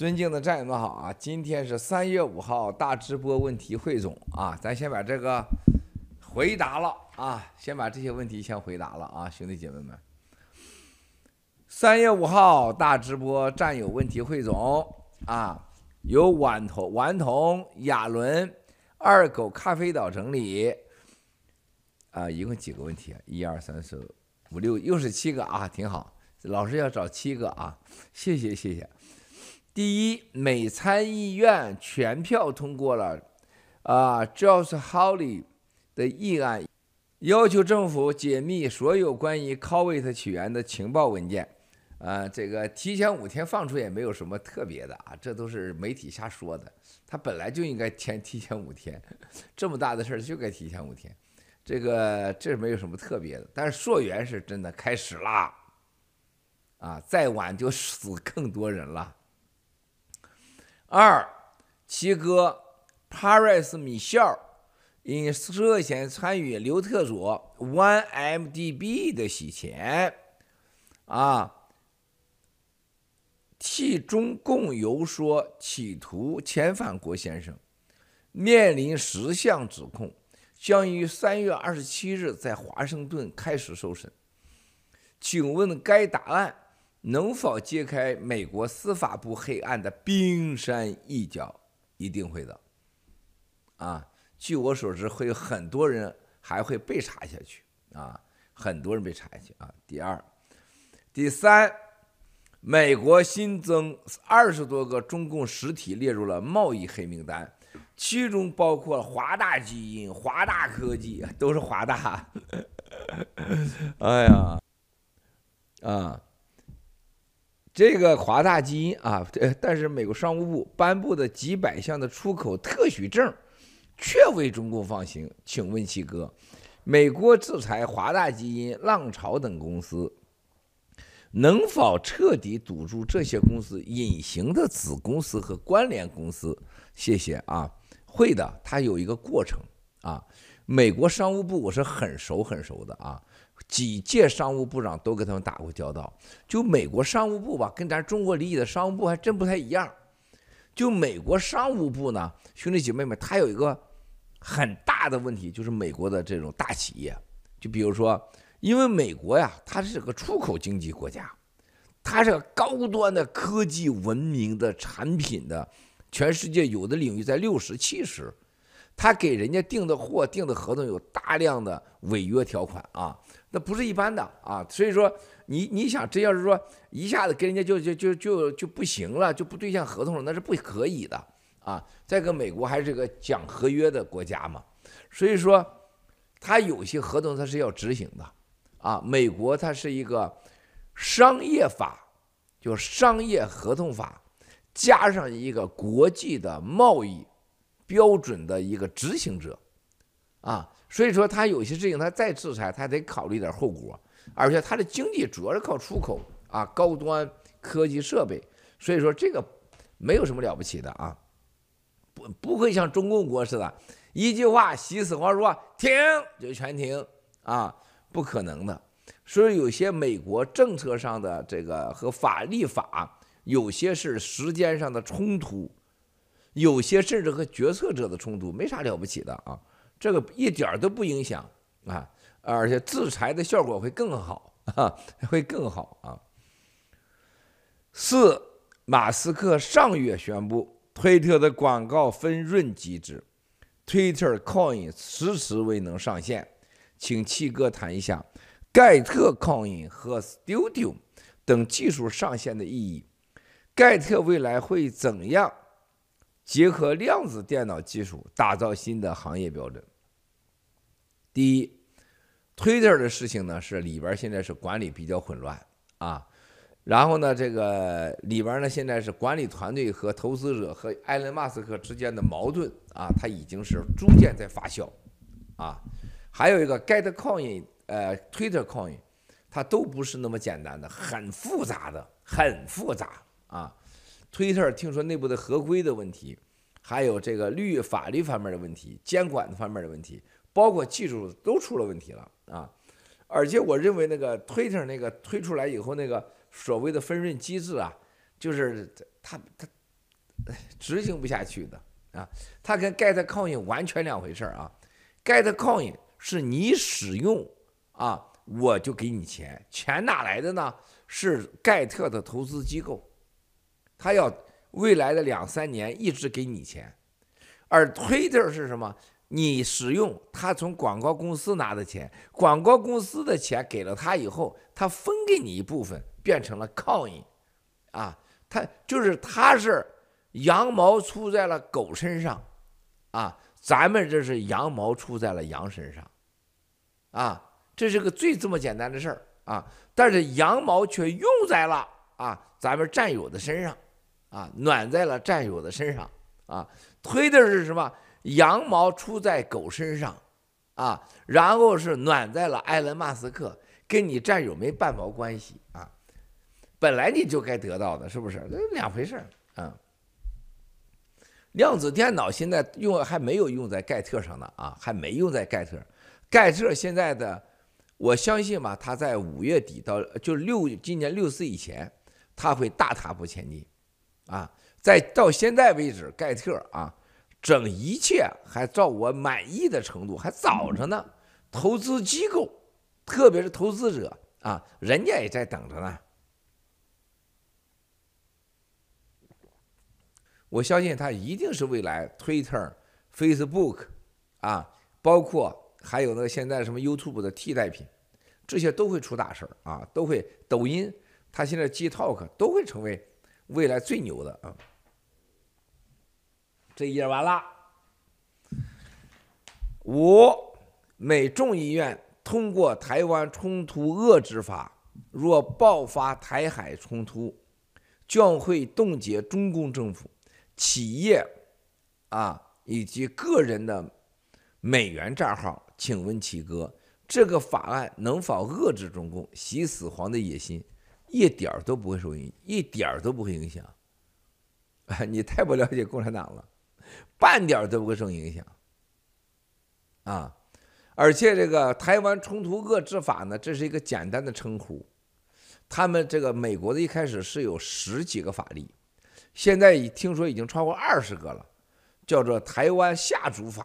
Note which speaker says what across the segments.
Speaker 1: 尊敬的战友们好啊！今天是三月五号大直播问题汇总啊，咱先把这个回答了啊，先把这些问题先回答了啊，兄弟姐妹们。三月五号大直播战友问题汇总啊，由顽童、顽童、亚伦、二狗、咖啡岛整理啊，一共几个问题啊？一二三四五六，又是七个啊，挺好。老师要找七个啊，谢谢谢谢。第一，美参议院全票通过了啊，Josh Hawley 的议案，要求政府解密所有关于 Kuwait 起源的情报文件。啊，这个提前五天放出也没有什么特别的啊，这都是媒体瞎说的。他本来就应该前提前五天，这么大的事儿就该提前五天。这个这没有什么特别的，但是溯源是真的开始啦。啊，再晚就死更多人了。二，七哥 Paris 米肖因涉嫌参与刘特佐 OneMDB 的洗钱，啊，替中共游说企图遣返郭先生，面临十项指控，将于三月二十七日在华盛顿开始受审。请问该答案？能否揭开美国司法部黑暗的冰山一角？一定会的。啊，据我所知，会有很多人还会被查下去啊，很多人被查下去啊。第二、第三，美国新增二十多个中共实体列入了贸易黑名单，其中包括华大基因、华大科技，都是华大。哎呀，啊。这个华大基因啊，但是美国商务部颁布的几百项的出口特许证，却为中共放行。请问七哥，美国制裁华大基因、浪潮等公司，能否彻底堵住这些公司隐形的子公司和关联公司？谢谢啊，会的，它有一个过程啊。美国商务部我是很熟很熟的啊。几届商务部长都跟他们打过交道，就美国商务部吧，跟咱中国理解的商务部还真不太一样。就美国商务部呢，兄弟姐妹们，他有一个很大的问题，就是美国的这种大企业，就比如说，因为美国呀，它是个出口经济国家，它是个高端的科技文明的产品的，全世界有的领域在六十七十，他给人家订的货、订的合同有大量的违约条款啊。那不是一般的啊，所以说你你想，真要是说一下子跟人家就就就就就不行了，就不兑现合同了，那是不可以的啊。再个美国还是个讲合约的国家嘛，所以说他有些合同他是要执行的啊。美国它是一个商业法，就商业合同法，加上一个国际的贸易标准的一个执行者啊。所以说，他有些事情，他再制裁，他得考虑点后果，而且他的经济主要是靠出口啊，高端科技设备。所以说，这个没有什么了不起的啊，不不会像中共国似的，一句话习死活说停就全停啊，不可能的。所以有些美国政策上的这个和法律法，有些是时间上的冲突，有些甚至和决策者的冲突，没啥了不起的啊。这个一点儿都不影响啊，而且制裁的效果会更好啊，会更好啊。四，马斯克上月宣布，推特的广告分润机制，Twitter Coin 迟迟未能上线，请七哥谈一下盖特 Coin 和 Studio 等技术上线的意义，盖特未来会怎样结合量子电脑技术打造新的行业标准？第一，Twitter 的事情呢是里边现在是管理比较混乱啊，然后呢，这个里边呢现在是管理团队和投资者和埃隆·马斯克之间的矛盾啊，它已经是逐渐在发酵啊。还有一个 Get Coin，呃，Twitter Coin，它都不是那么简单的，很复杂的，很复杂啊。Twitter 听说内部的合规的问题，还有这个律法律方面的问题，监管方面的问题。包括技术都出了问题了啊，而且我认为那个 Twitter 那个推出来以后那个所谓的分润机制啊，就是他他执行不下去的啊。它跟 get coin 完全两回事儿啊。get coin 是你使用啊，我就给你钱，钱哪来的呢？是盖特的投资机构，他要未来的两三年一直给你钱。而 Twitter 是什么？你使用他从广告公司拿的钱，广告公司的钱给了他以后，他分给你一部分，变成了 coin，啊，他就是他是羊毛出在了狗身上，啊，咱们这是羊毛出在了羊身上，啊，这是个最这么简单的事儿啊，但是羊毛却用在了啊咱们战友的身上，啊，暖在了战友的身上，啊，推的是什么？羊毛出在狗身上，啊，然后是暖在了埃隆·马斯克，跟你战友没半毛关系啊，本来你就该得到的，是不是？这两回事啊。量子电脑现在用还没有用在盖特上呢啊，还没用在盖特。盖特现在的，我相信吧，他在五月底到就六今年六四以前，他会大踏步前进，啊，在到现在为止，盖特啊。整一切还照我满意的程度还早着呢，投资机构，特别是投资者啊，人家也在等着呢。我相信他一定是未来 Twitter、Facebook 啊，包括还有那个现在什么 YouTube 的替代品，这些都会出大事儿啊，都会抖音，他现在 TikTok 都会成为未来最牛的啊。这一页完了。五，美众议院通过台湾冲突遏制法，若爆发台海冲突，将会冻结中共政府、企业啊以及个人的美元账号。请问七哥，这个法案能否遏制中共习死皇的野心？一点儿都不会受影，一点儿都不会影响。你太不了解共产党了。半点都不会受影响，啊，而且这个台湾冲突遏制法呢，这是一个简单的称呼。他们这个美国的一开始是有十几个法律，现在已听说已经超过二十个了，叫做台湾吓阻法，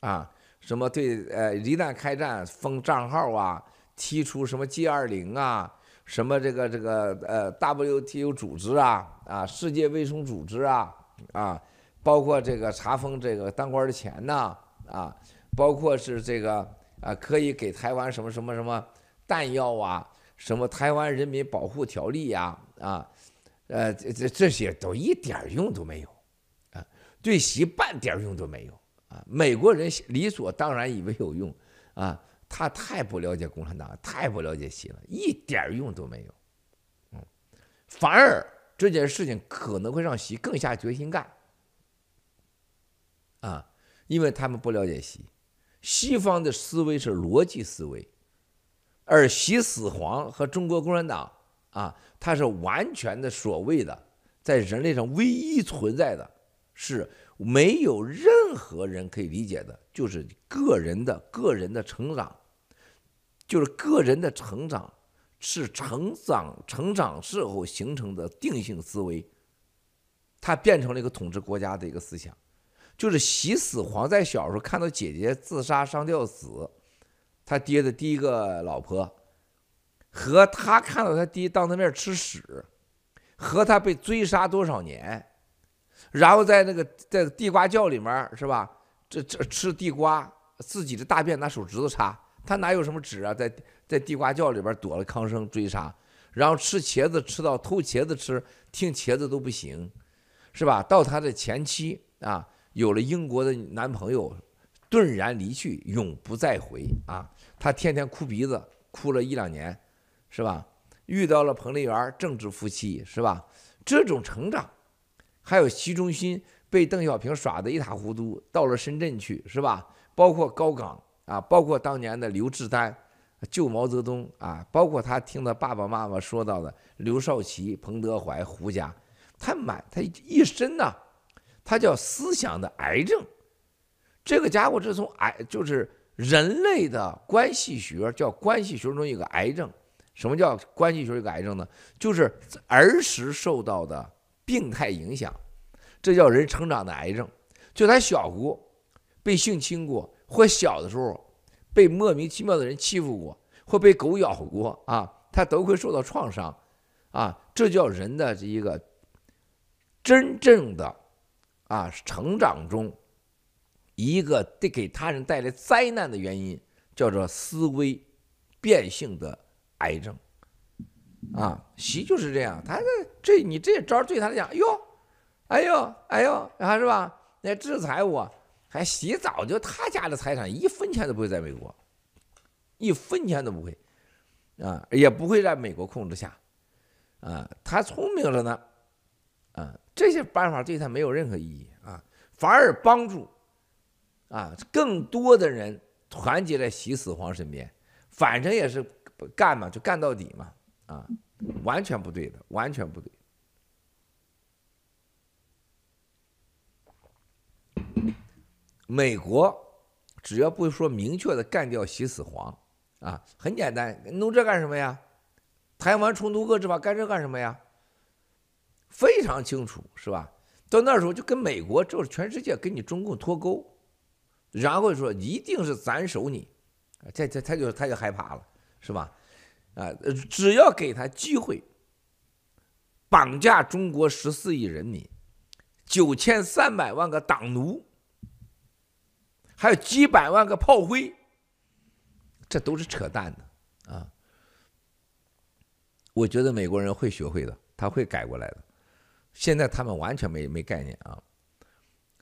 Speaker 1: 啊，什么对呃一旦开战封账号啊，提出什么 G 二零啊，什么这个这个呃 WTO 组织啊，啊世界卫生组织啊，啊。包括这个查封这个当官的钱呐，啊，包括是这个啊，可以给台湾什么什么什么弹药啊，什么台湾人民保护条例呀，啊，呃，这这这些都一点用都没有，啊，对习半点用都没有，啊，美国人理所当然以为有用，啊，他太不了解共产党，太不了解习了，一点用都没有，嗯，反而这件事情可能会让习更下决心干。啊，因为他们不了解西，西方的思维是逻辑思维，而习死皇和中国共产党啊，它是完全的所谓的在人类上唯一存在的，是没有任何人可以理解的，就是个人的个人的成长，就是个人的成长是成长成长之后形成的定性思维，它变成了一个统治国家的一个思想。就是习死皇在小时候看到姐姐自杀上吊死，他爹的第一个老婆，和他看到他爹当他面吃屎，和他被追杀多少年，然后在那个在地瓜窖里面是吧？这这吃地瓜，自己的大便拿手指头擦，他哪有什么纸啊？在在地瓜窖里边躲了康生追杀，然后吃茄子吃到偷茄子吃，听茄子都不行，是吧？到他的前妻啊。有了英国的男朋友，顿然离去，永不再回啊！他天天哭鼻子，哭了一两年，是吧？遇到了彭丽媛，政治夫妻，是吧？这种成长，还有习仲勋被邓小平耍得一塌糊涂，到了深圳去，是吧？包括高岗啊，包括当年的刘志丹救毛泽东啊，包括他听到爸爸妈妈说到的刘少奇、彭德怀、胡家，他满他一身呐。他叫思想的癌症，这个家伙是从癌，就是人类的关系学，叫关系学中一个癌症。什么叫关系学一个癌症呢？就是儿时受到的病态影响，这叫人成长的癌症。就他小过，被性侵过，或小的时候被莫名其妙的人欺负过，或被狗咬过啊，他都会受到创伤啊。这叫人的这一个真正的啊成长中一个得给他人带来灾难的原因，叫做思维变性的癌症啊。习就是这样，他这这你这招对他来讲，哎呦，哎呦，哎呦，啊是吧？来制裁我，还洗澡，就他家的财产一分钱都不会在美国，一分钱都不会，啊，也不会在美国控制下，啊，他聪明着呢，啊，这些办法对他没有任何意义啊，反而帮助，啊，更多的人团结在习死皇身边，反正也是干嘛就干到底嘛，啊，完全不对的，完全不对。美国只要不说明确的干掉习死皇，啊，很简单，弄这干什么呀？台湾冲突遏制法干这干什么呀？非常清楚，是吧？到那时候就跟美国，就是全世界跟你中共脱钩，然后说一定是斩首你，这这他就他就害怕了，是吧？啊，只要给他机会，绑架中国十四亿人民，九千三百万个党奴。还有几百万个炮灰，这都是扯淡的啊！我觉得美国人会学会的，他会改过来的。现在他们完全没没概念啊！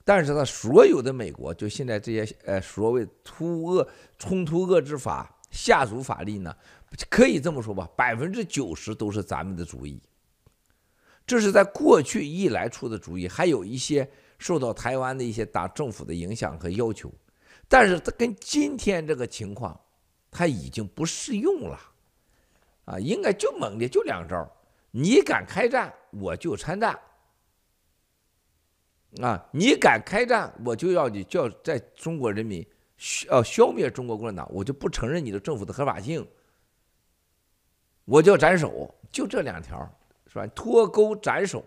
Speaker 1: 但是，他所有的美国，就现在这些呃所谓突遏冲突遏制法下属法律呢，可以这么说吧，百分之九十都是咱们的主意。这是在过去以来出的主意，还有一些受到台湾的一些党政府的影响和要求。但是它跟今天这个情况，它已经不适用了，啊，应该就猛的就两招，你敢开战，我就参战，啊，你敢开战，我就要你叫在中国人民要消灭中国共产党，我就不承认你的政府的合法性，我就要斩首，就这两条，是吧？脱钩斩首，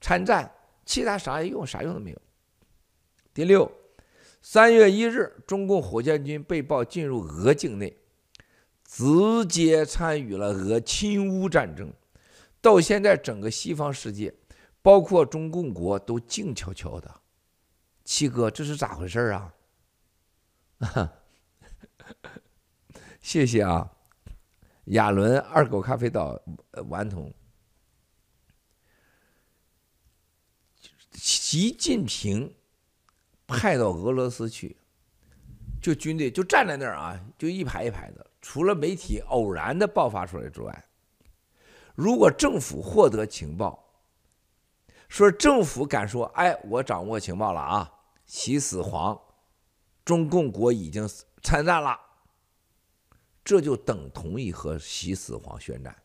Speaker 1: 参战，其他啥用啥用都没有。第六。三月一日，中共火箭军被曝进入俄境内，直接参与了俄侵乌战争。到现在，整个西方世界，包括中共国，都静悄悄的。七哥，这是咋回事啊？谢谢啊，亚伦二狗咖啡岛顽童，习近平。派到俄罗斯去，就军队就站在那儿啊，就一排一排的。除了媒体偶然的爆发出来之外，如果政府获得情报，说政府敢说，哎，我掌握情报了啊，习死皇，中共国已经参战了，这就等同于和习死皇宣战。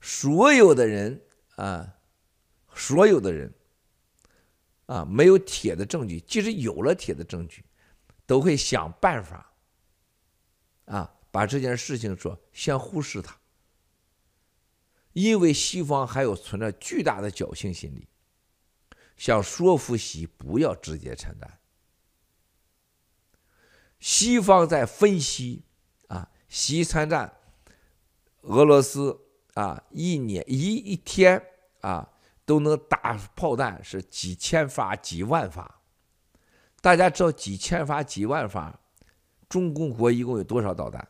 Speaker 1: 所有的人啊，所有的人。啊，没有铁的证据，即使有了铁的证据，都会想办法，啊，把这件事情说先忽视它，因为西方还有存在巨大的侥幸心理，想说服习不要直接参战。西方在分析啊，习参战，俄罗斯啊，一年一一天啊。都能打炮弹是几千发几万发，大家知道几千发几万发，中共国一共有多少导弹？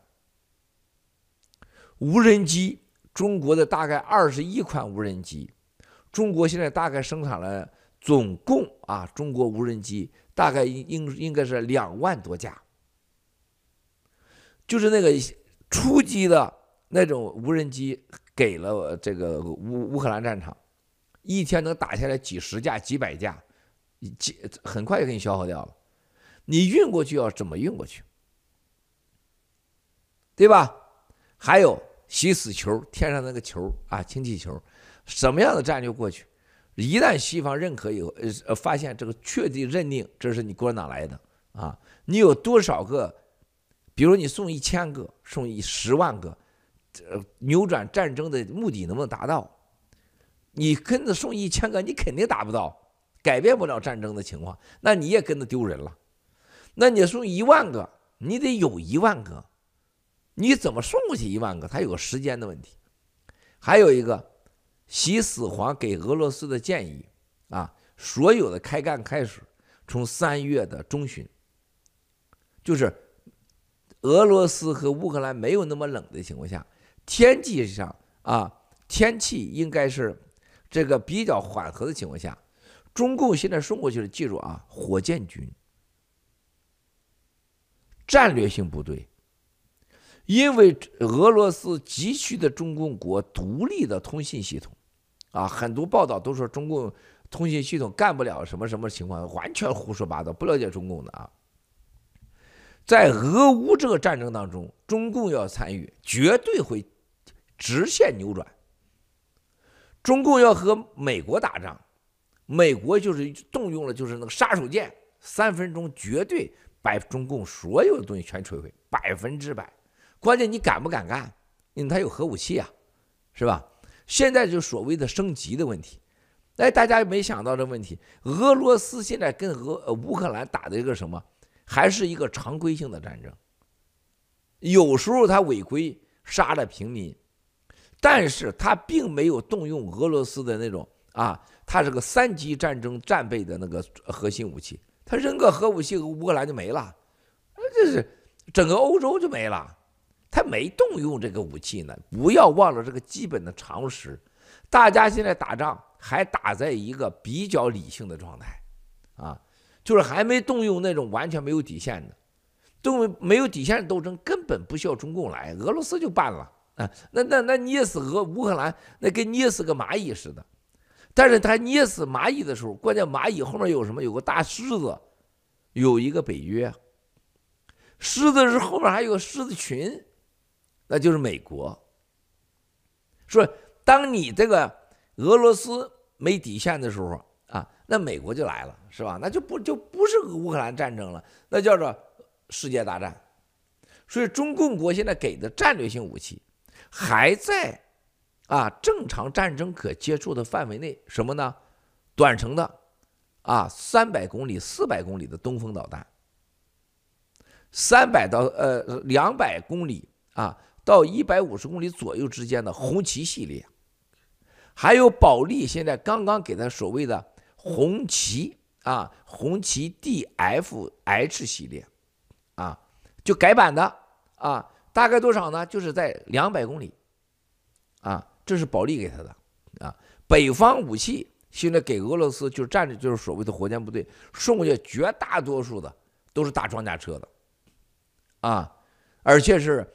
Speaker 1: 无人机，中国的大概二十一款无人机，中国现在大概生产了总共啊，中国无人机大概应应应该是两万多架，就是那个初级的那种无人机给了这个乌乌克兰战场。一天能打下来几十架、几百架，几很快就给你消耗掉了。你运过去要怎么运过去？对吧？还有习死球，天上那个球啊，氢气球，什么样的战略过去？一旦西方认可以后，呃，发现这个确定认定这是你共产党来的啊，你有多少个？比如你送一千个，送一十万个，呃，扭转战争的目的能不能达到？你跟着送一千个，你肯定达不到，改变不了战争的情况，那你也跟着丢人了。那你送一万个，你得有一万个，你怎么送过去一万个？它有个时间的问题。还有一个，习始皇给俄罗斯的建议啊，所有的开干开始从三月的中旬，就是俄罗斯和乌克兰没有那么冷的情况下，天气上啊，天气应该是这个比较缓和的情况下，中共现在送过去的，记住啊，火箭军。战略性部队，因为俄罗斯急需的中共国独立的通信系统，啊，很多报道都说中共通信系统干不了什么什么情况，完全胡说八道，不了解中共的啊。在俄乌这个战争当中，中共要参与，绝对会直线扭转。中共要和美国打仗，美国就是动用了就是那个杀手锏，三分钟绝对。把中共所有的东西全摧毁，百分之百。关键你敢不敢干？因为他有核武器啊，是吧？现在就所谓的升级的问题。哎，大家没想到这问题。俄罗斯现在跟俄乌克兰打的一个什么？还是一个常规性的战争。有时候他违规杀了平民，但是他并没有动用俄罗斯的那种啊，他是个三级战争战备的那个核心武器。他扔个核武器，乌克兰就没了，这是整个欧洲就没了。他没动用这个武器呢，不要忘了这个基本的常识。大家现在打仗还打在一个比较理性的状态，啊，就是还没动用那种完全没有底线的，动没有底线的斗争根本不需要中共来，俄罗斯就办了啊。那那那捏死俄乌克兰，那跟捏死个蚂蚁似的。但是他捏死蚂蚁的时候，关键蚂蚁后面有什么？有个大狮子，有一个北约。狮子是后面还有个狮子群，那就是美国。说，当你这个俄罗斯没底线的时候啊，那美国就来了，是吧？那就不就不是乌克兰战争了，那叫做世界大战。所以中共国现在给的战略性武器还在。啊，正常战争可接触的范围内，什么呢？短程的，啊，三百公里、四百公里的东风导弹，三百到呃两百公里啊到一百五十公里左右之间的红旗系列，还有保利现在刚刚给他所谓的红旗啊，红旗 DFH 系列，啊，就改版的啊，大概多少呢？就是在两百公里，啊。这是保利给他的啊，北方武器现在给俄罗斯就站着就是所谓的火箭部队送过去，绝大多数的都是大装甲车的，啊，而且是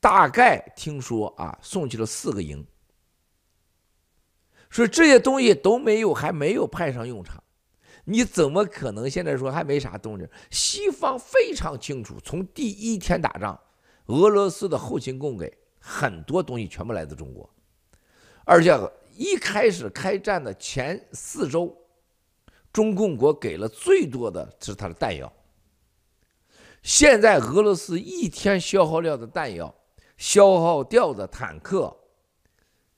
Speaker 1: 大概听说啊送去了四个营，所以这些东西都没有还没有派上用场，你怎么可能现在说还没啥动静？西方非常清楚，从第一天打仗，俄罗斯的后勤供给。很多东西全部来自中国，而且一开始开战的前四周，中共国给了最多的是它的弹药。现在俄罗斯一天消耗掉的弹药、消耗掉的坦克，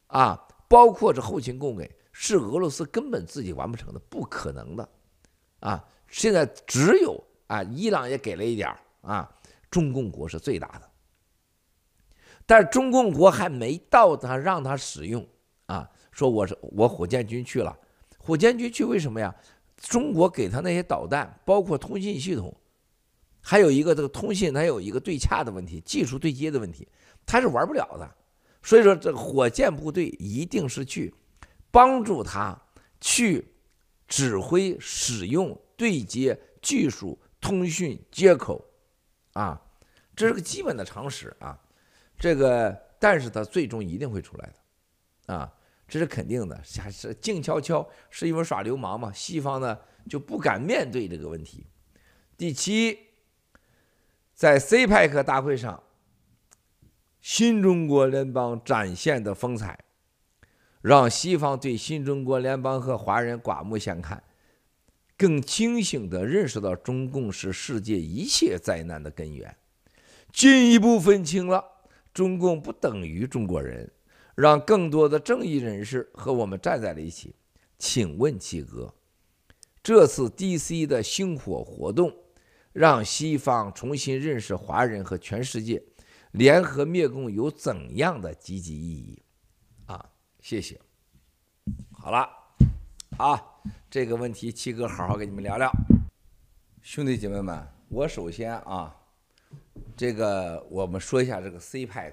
Speaker 1: 啊，包括这后勤供给，是俄罗斯根本自己完不成的，不可能的，啊，现在只有啊，伊朗也给了一点啊，中共国是最大的。但是中共国还没到他让他使用啊，说我是我火箭军去了，火箭军去为什么呀？中国给他那些导弹，包括通信系统，还有一个这个通信，它有一个对洽的问题，技术对接的问题，它是玩不了的。所以说，这个火箭部队一定是去帮助他去指挥、使用、对接技术、通讯接口啊，这是个基本的常识啊。这个，但是他最终一定会出来的，啊，这是肯定的。还是静悄悄，是因为耍流氓嘛？西方呢就不敢面对这个问题。第七，在 CPEC 大会上，新中国联邦展现的风采，让西方对新中国联邦和华人刮目相看，更清醒地认识到中共是世界一切灾难的根源，进一步分清了。中共不等于中国人，让更多的正义人士和我们站在了一起。请问七哥，这次 DC 的星火活动，让西方重新认识华人和全世界，联合灭共有怎样的积极意义？啊，谢谢。好了，啊，这个问题七哥好好跟你们聊聊。兄弟姐妹们，我首先啊，这个我们说一下这个 CPEC。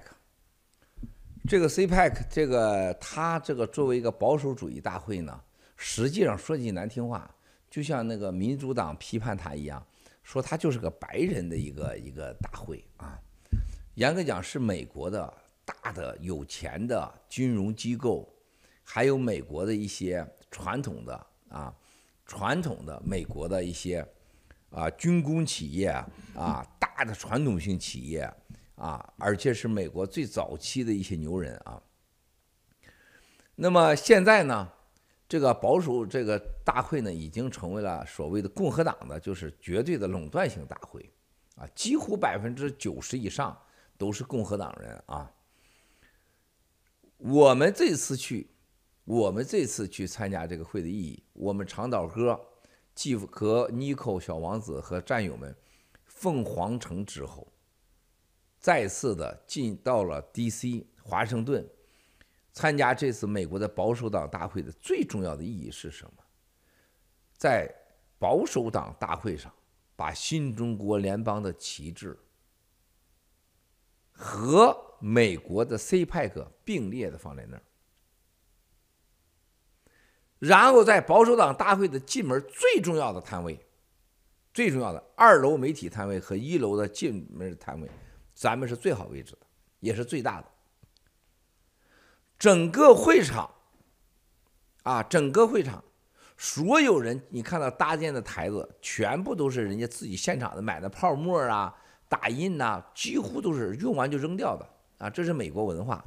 Speaker 1: 这个 CPEC，这个他这个作为一个保守主义大会呢，实际上说句难听话，就像那个民主党批判他一样，说他就是个白人的一个一个大会啊。严格讲是美国的大的有钱的金融机构，还有美国的一些传统的啊，传统的美国的一些啊军工企业啊，大的传统性企业。啊，而且是美国最早期的一些牛人啊。那么现在呢，这个保守这个大会呢，已经成为了所谓的共和党的就是绝对的垄断性大会啊，几乎百分之九十以上都是共和党人啊。我们这次去，我们这次去参加这个会的意义，我们长岛哥继和尼克小王子和战友们凤凰城之后。再次的进到了 D.C. 华盛顿，参加这次美国的保守党大会的最重要的意义是什么？在保守党大会上，把新中国联邦的旗帜和美国的 CPEC 并列的放在那儿，然后在保守党大会的进门最重要的摊位，最重要的二楼媒体摊位和一楼的进门摊位。咱们是最好位置的，也是最大的。整个会场，啊，整个会场，所有人，你看到搭建的台子，全部都是人家自己现场的买的泡沫啊、打印呐、几乎都是用完就扔掉的啊。这是美国文化。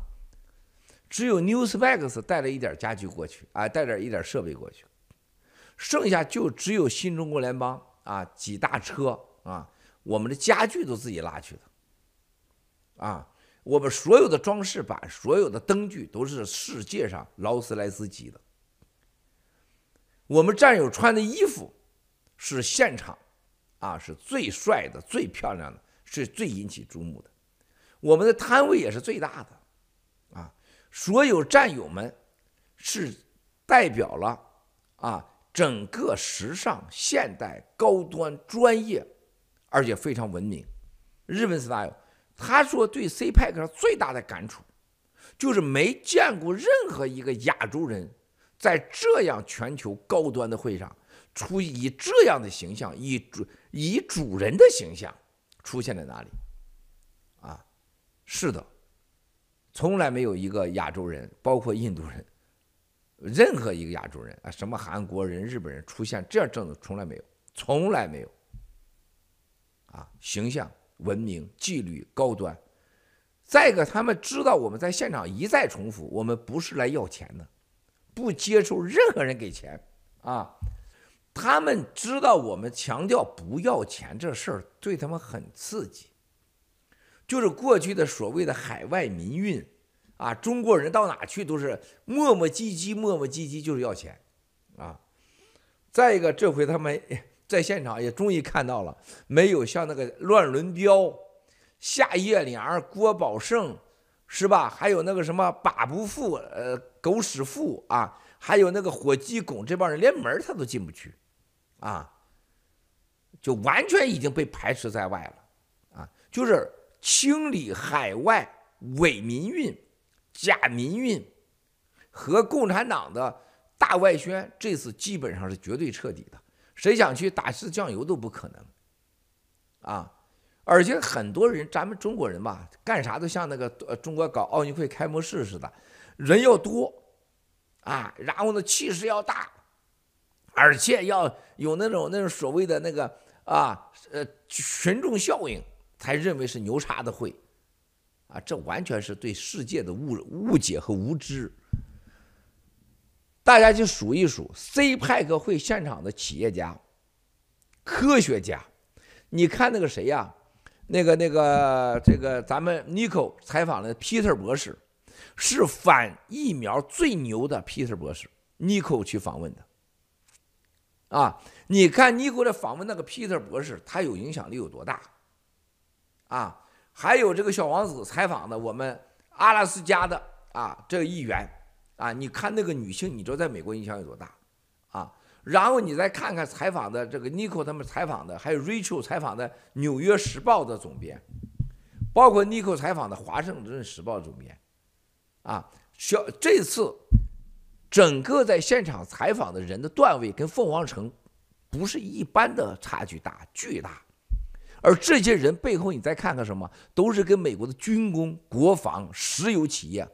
Speaker 1: 只有 Newsmax 带了一点家具过去，啊，带点一点设备过去，剩下就只有新中国联邦啊几大车啊，我们的家具都自己拉去的。啊，我们所有的装饰板、所有的灯具都是世界上劳斯莱斯级的。我们战友穿的衣服是现场啊，是最帅的、最漂亮的，是最引起注目的。我们的摊位也是最大的，啊，所有战友们是代表了啊整个时尚、现代、高端、专业，而且非常文明。日本 style。他说：“对 CPEC 上最大的感触，就是没见过任何一个亚洲人在这样全球高端的会上，出以这样的形象，以主以主人的形象出现在哪里？啊，是的，从来没有一个亚洲人，包括印度人，任何一个亚洲人啊，什么韩国人、日本人出现这样正的，从来没有，从来没有。啊，形象。”文明、纪律、高端。再一个，他们知道我们在现场一再重复，我们不是来要钱的，不接受任何人给钱啊。他们知道我们强调不要钱这事儿对他们很刺激，就是过去的所谓的海外民运啊，中国人到哪去都是磨磨唧唧、磨磨唧唧，就是要钱啊。再一个，这回他们。在现场也终于看到了，没有像那个乱伦彪、夏叶良、郭宝胜，是吧？还有那个什么把不富、呃狗屎富啊，还有那个火鸡拱这帮人连门他都进不去，啊，就完全已经被排斥在外了，啊，就是清理海外伪民运、假民运和共产党的大外宣，这次基本上是绝对彻底的。谁想去打一次酱油都不可能，啊！而且很多人，咱们中国人吧，干啥都像那个呃，中国搞奥运会开幕式似的，人要多，啊，然后呢气势要大，而且要有那种那种所谓的那个啊呃群众效应，才认为是牛叉的会，啊，这完全是对世界的误误解和无知。大家去数一数 C 派克会现场的企业家、科学家，你看那个谁呀？那个那个这个咱们 Nico 采访的 Peter 博士，是反疫苗最牛的皮特博士，尼克去访问的。啊，你看尼克的访问那个皮特博士，他有影响力有多大？啊，还有这个小王子采访的我们阿拉斯加的啊这个议员啊，你看那个女性，你知道在美国影响有多大？啊，然后你再看看采访的这个 Nico 他们采访的，还有 Rachel 采访的《纽约时报》的总编，包括 Nico 采访的《华盛顿时报》总编，啊，小这次。整个在现场采访的人的段位跟凤凰城不是一般的差距大，巨大。而这些人背后，你再看看什么，都是跟美国的军工、国防、石油企业，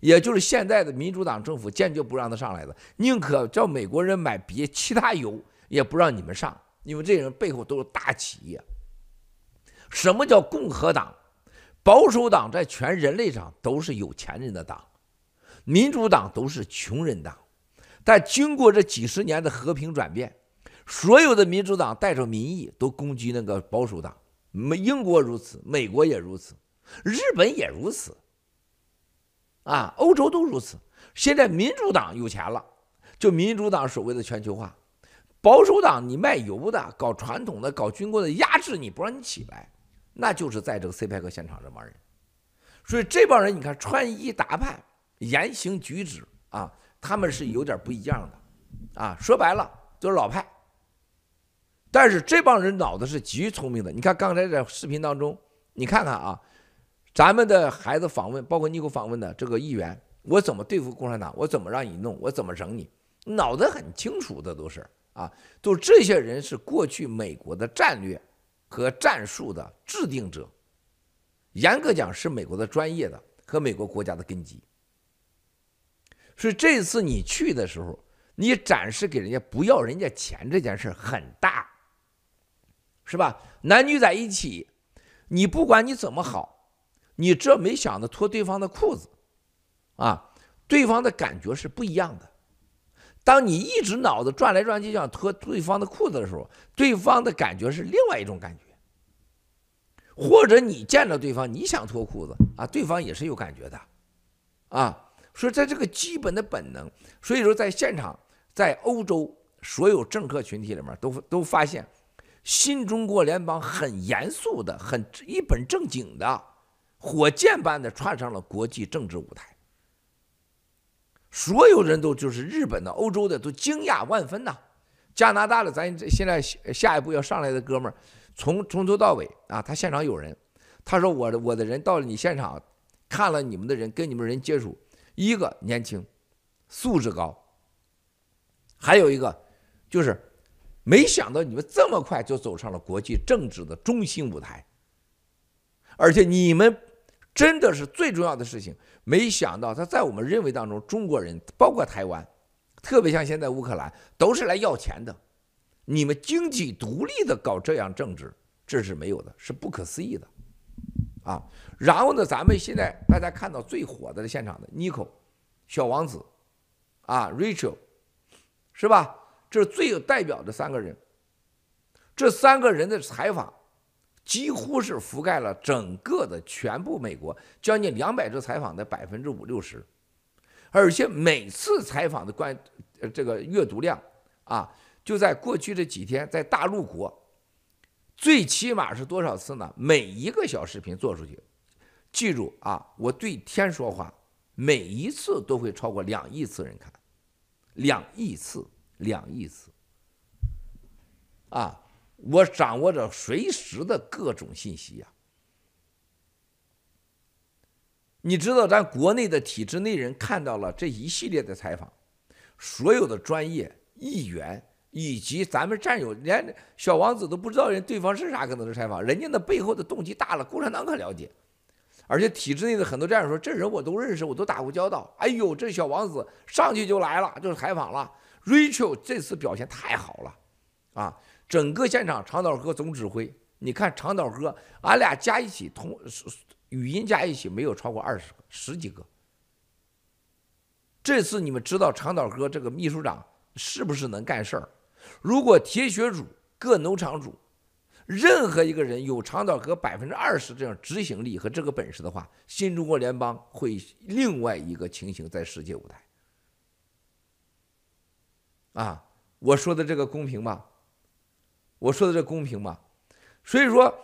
Speaker 1: 也就是现在的民主党政府坚决不让他上来的，宁可叫美国人买别其他油，也不让你们上，因为这些人背后都是大企业。什么叫共和党？保守党在全人类上都是有钱人的党。民主党都是穷人党，但经过这几十年的和平转变，所有的民主党带着民意都攻击那个保守党。美英国如此，美国也如此，日本也如此，啊，欧洲都如此。现在民主党有钱了，就民主党所谓的全球化，保守党你卖油的、搞传统的、搞军工的，压制你不让你起来，那就是在这个 CPEC 现场这帮人。所以这帮人，你看穿衣打扮。言行举止啊，他们是有点不一样的，啊，说白了就是老派。但是这帮人脑子是极聪明的。你看刚才在视频当中，你看看啊，咱们的孩子访问，包括尼克访问的这个议员，我怎么对付共产党？我怎么让你弄？我怎么整你？脑子很清楚的都是啊，都这些人是过去美国的战略和战术的制定者，严格讲是美国的专业的和美国国家的根基。所以这次你去的时候，你展示给人家不要人家钱这件事很大，是吧？男女在一起，你不管你怎么好，你这没想着脱对方的裤子，啊，对方的感觉是不一样的。当你一直脑子转来转去想脱对方的裤子的时候，对方的感觉是另外一种感觉。或者你见着对方，你想脱裤子啊，对方也是有感觉的，啊。所以，在这个基本的本能，所以说在现场，在欧洲所有政客群体里面，都都发现，新中国联邦很严肃的、很一本正经的，火箭般的窜上了国际政治舞台。所有人都就是日本的、欧洲的都惊讶万分呐。加拿大的，咱现在下一步要上来的哥们儿，从从头到尾啊，他现场有人，他说我的我的人到了你现场，看了你们的人，跟你们人接触。一个年轻，素质高，还有一个就是没想到你们这么快就走上了国际政治的中心舞台，而且你们真的是最重要的事情，没想到他在我们认为当中，中国人包括台湾，特别像现在乌克兰，都是来要钱的，你们经济独立的搞这样政治，这是没有的，是不可思议的。啊，然后呢，咱们现在大家看到最火的现场的尼克、小王子，啊，Rachel，是吧？这是最有代表的三个人。这三个人的采访，几乎是覆盖了整个的全部美国，将近两百次采访的百分之五六十，而且每次采访的关这个阅读量啊，就在过去这几天，在大陆国。最起码是多少次呢？每一个小视频做出去，记住啊，我对天说话，每一次都会超过两亿次人看，两亿次，两亿次，啊，我掌握着随时的各种信息呀。你知道，咱国内的体制内人看到了这一系列的采访，所有的专业议员。以及咱们战友连小王子都不知道人对方是啥，可能是采访人家那背后的动机大了，共产党可了解，而且体制内的很多战友说，这人我都认识，我都打过交道。哎呦，这小王子上去就来了，就是采访了。Rachel 这次表现太好了，啊，整个现场长岛哥总指挥，你看长岛哥，俺俩加一起同语音加一起没有超过二十个，十几个。这次你们知道长岛哥这个秘书长是不是能干事儿？如果铁血主、各农场主任何一个人有长岛哥百分之二十这样执行力和这个本事的话，新中国联邦会另外一个情形在世界舞台。啊，我说的这个公平吗？我说的这公平吗？所以说，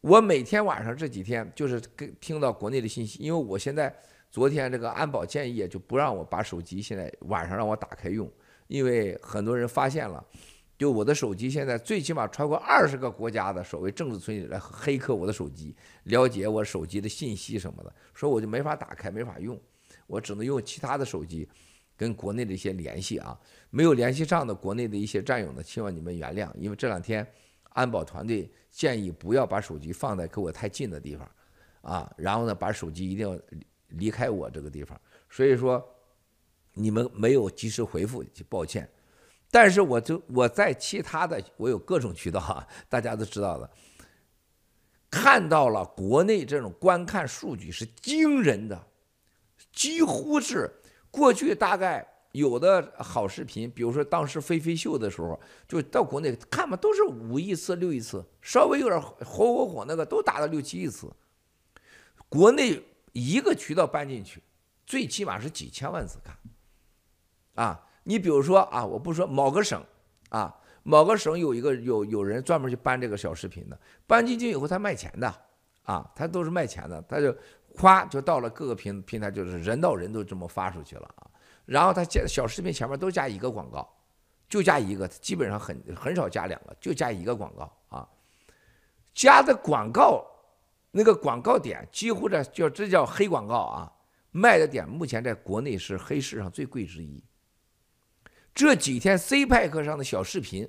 Speaker 1: 我每天晚上这几天就是跟听到国内的信息，因为我现在昨天这个安保建议就不让我把手机现在晚上让我打开用，因为很多人发现了。就我的手机现在最起码超过二十个国家的所谓政治村来黑客我的手机，了解我手机的信息什么的，所以我就没法打开，没法用，我只能用其他的手机跟国内的一些联系啊，没有联系上的国内的一些战友呢，希望你们原谅，因为这两天安保团队建议不要把手机放在跟我太近的地方啊，然后呢，把手机一定要离开我这个地方，所以说你们没有及时回复，抱歉。但是我就我在其他的我有各种渠道啊，大家都知道的，看到了国内这种观看数据是惊人的，几乎是过去大概有的好视频，比如说当时飞飞秀的时候，就到国内看嘛，都是五亿次六亿次，稍微有点火火火那个都达到六七亿次，国内一个渠道搬进去，最起码是几千万次看，啊。你比如说啊，我不说某个省，啊，某个省有一个有有人专门去搬这个小视频的，搬进去以后他卖钱的，啊，他都是卖钱的，他就夸就到了各个平平台，就是人到人都这么发出去了啊，然后他加小视频前面都加一个广告，就加一个，基本上很很少加两个，就加一个广告啊，加的广告那个广告点几乎这叫这叫黑广告啊，卖的点目前在国内是黑市上最贵之一。这几天 C 派克上的小视频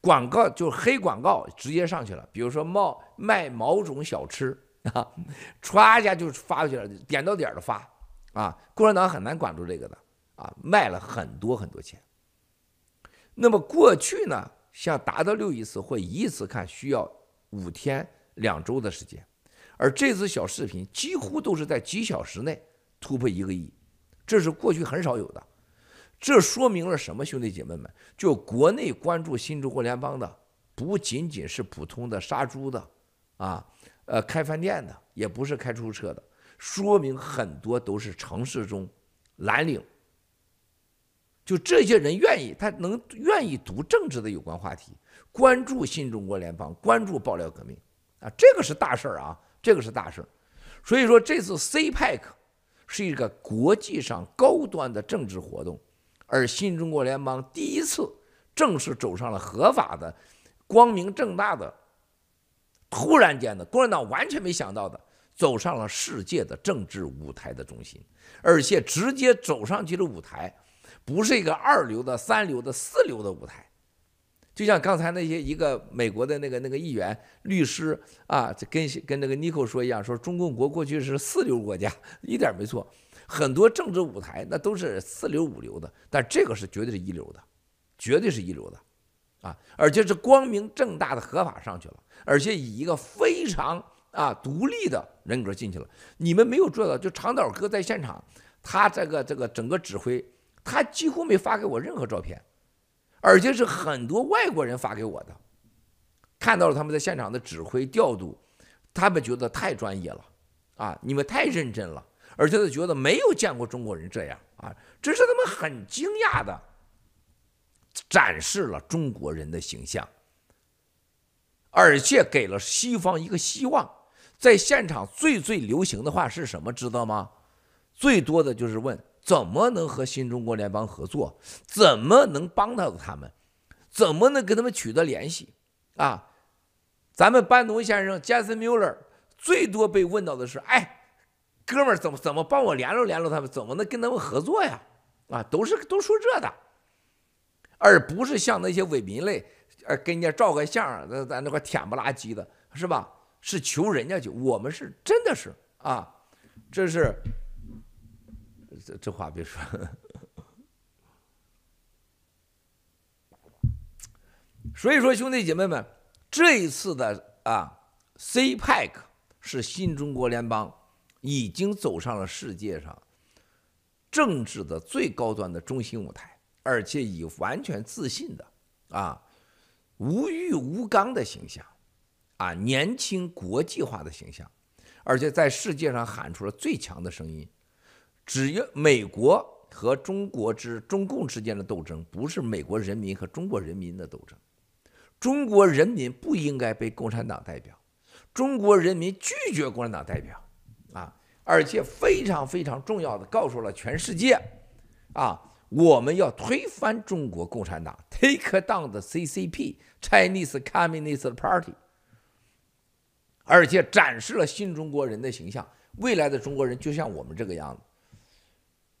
Speaker 1: 广告就黑广告直接上去了，比如说卖卖某种小吃啊，歘一下就发过去了，点到点的发啊，共产党很难管住这个的啊，卖了很多很多钱。那么过去呢，像达到六亿次或一亿次看需要五天两周的时间，而这次小视频几乎都是在几小时内突破一个亿，这是过去很少有的。这说明了什么，兄弟姐妹们？就国内关注新中国联邦的，不仅仅是普通的杀猪的，啊，呃，开饭店的，也不是开出租车的，说明很多都是城市中蓝领。就这些人愿意，他能愿意读政治的有关话题，关注新中国联邦，关注爆料革命，啊，这个是大事儿啊，这个是大事儿。所以说，这次 CPEC 是一个国际上高端的政治活动。而新中国联邦第一次正式走上了合法的、光明正大的，突然间的，共产党完全没想到的，走上了世界的政治舞台的中心，而且直接走上去的舞台，不是一个二流的、三流的、四流的舞台，就像刚才那些一个美国的那个那个议员、律师啊，跟跟那个尼克说一样，说中共国过去是四流国家，一点没错。很多政治舞台那都是四流五流的，但这个是绝对是一流的，绝对是一流的，啊，而且是光明正大的合法上去了，而且以一个非常啊独立的人格进去了。你们没有做到，就长岛哥在现场，他这个这个整个指挥，他几乎没发给我任何照片，而且是很多外国人发给我的，看到了他们在现场的指挥调度，他们觉得太专业了，啊，你们太认真了。而且他觉得没有见过中国人这样啊，这是他们很惊讶的展示了中国人的形象，而且给了西方一个希望。在现场最最流行的话是什么？知道吗？最多的就是问怎么能和新中国联邦合作，怎么能帮到他们，怎么能跟他们取得联系啊？咱们班农先生杰森·穆勒最多被问到的是，哎。哥们儿，怎么怎么帮我联络联络他们？怎么能跟他们合作呀？啊，都是都说这的，而不是像那些伪民类，呃，跟人家照个相，咱咱那块舔不拉几的，是吧？是求人家去，我们是真的是啊，这是这这话别说。所以说，兄弟姐妹们，这一次的啊，CPEC 是新中国联邦。已经走上了世界上政治的最高端的中心舞台，而且以完全自信的啊无欲无刚的形象啊年轻国际化的形象，而且在世界上喊出了最强的声音。只要美国和中国之中共之间的斗争，不是美国人民和中国人民的斗争。中国人民不应该被共产党代表，中国人民拒绝共产党代表，啊，而且非常非常重要的告诉了全世界，啊，我们要推翻中国共产党，take down the CCP，Chinese Communist Party，而且展示了新中国人的形象，未来的中国人就像我们这个样子。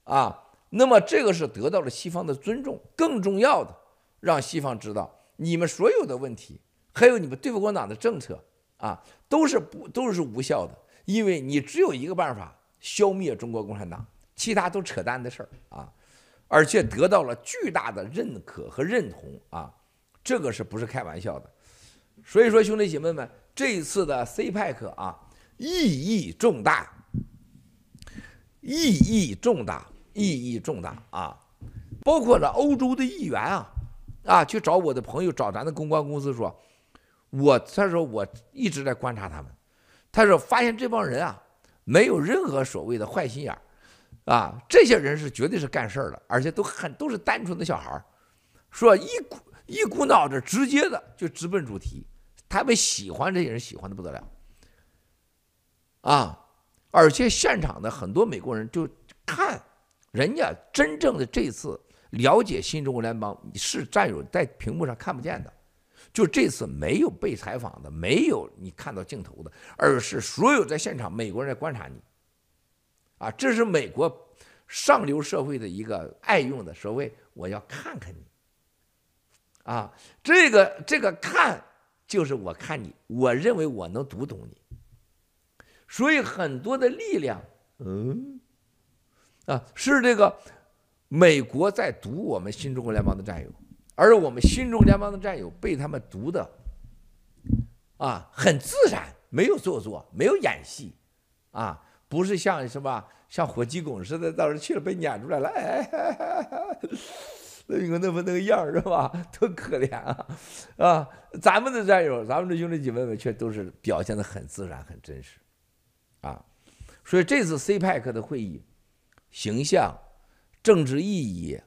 Speaker 1: 啊，那么这个是得到了西方的尊重，更重要的，让西方知道你们所有的问题，还有你们对付共产党的政策啊，都是不都是无效的，因为你只有一个办法，消灭中国共产党，其他都扯淡的事儿啊，而且得到了巨大的认可和认同啊，这个是不是开玩笑的？所以说，兄弟姐妹们，这一次的 CPEC 啊，意义重大，意义重大。意义重大啊！包括了欧洲的议员啊，啊，去找我的朋友，找咱的公关公司说，我他说我一直在观察他们，他说发现这帮人啊，没有任何所谓的坏心眼，啊，这些人是绝对是干事儿的，而且都很都是单纯的小孩儿，说一股一股脑的直接的就直奔主题，他们喜欢这些人喜欢的不得了，啊，而且现场的很多美国人就看。人家真正的这次了解新中国联邦是战友在屏幕上看不见的，就这次没有被采访的，没有你看到镜头的，而是所有在现场美国人在观察你。啊，这是美国上流社会的一个爱用的所谓“我要看看你”。啊，这个这个看就是我看你，我认为我能读懂你。所以很多的力量，嗯。啊，是这个美国在毒我们新中国联邦的战友，而我们新中国联邦的战友被他们毒的啊，很自然，没有做作，没有演戏，啊，不是像什么像火鸡拱似的，到时候去了被撵出来了，哎，那个那么那个样是吧？多可怜啊！啊，咱们的战友，咱们的兄弟姐妹们却都是表现的很自然、很真实，啊，所以这次 CPEC 的会议。形象、政治意义，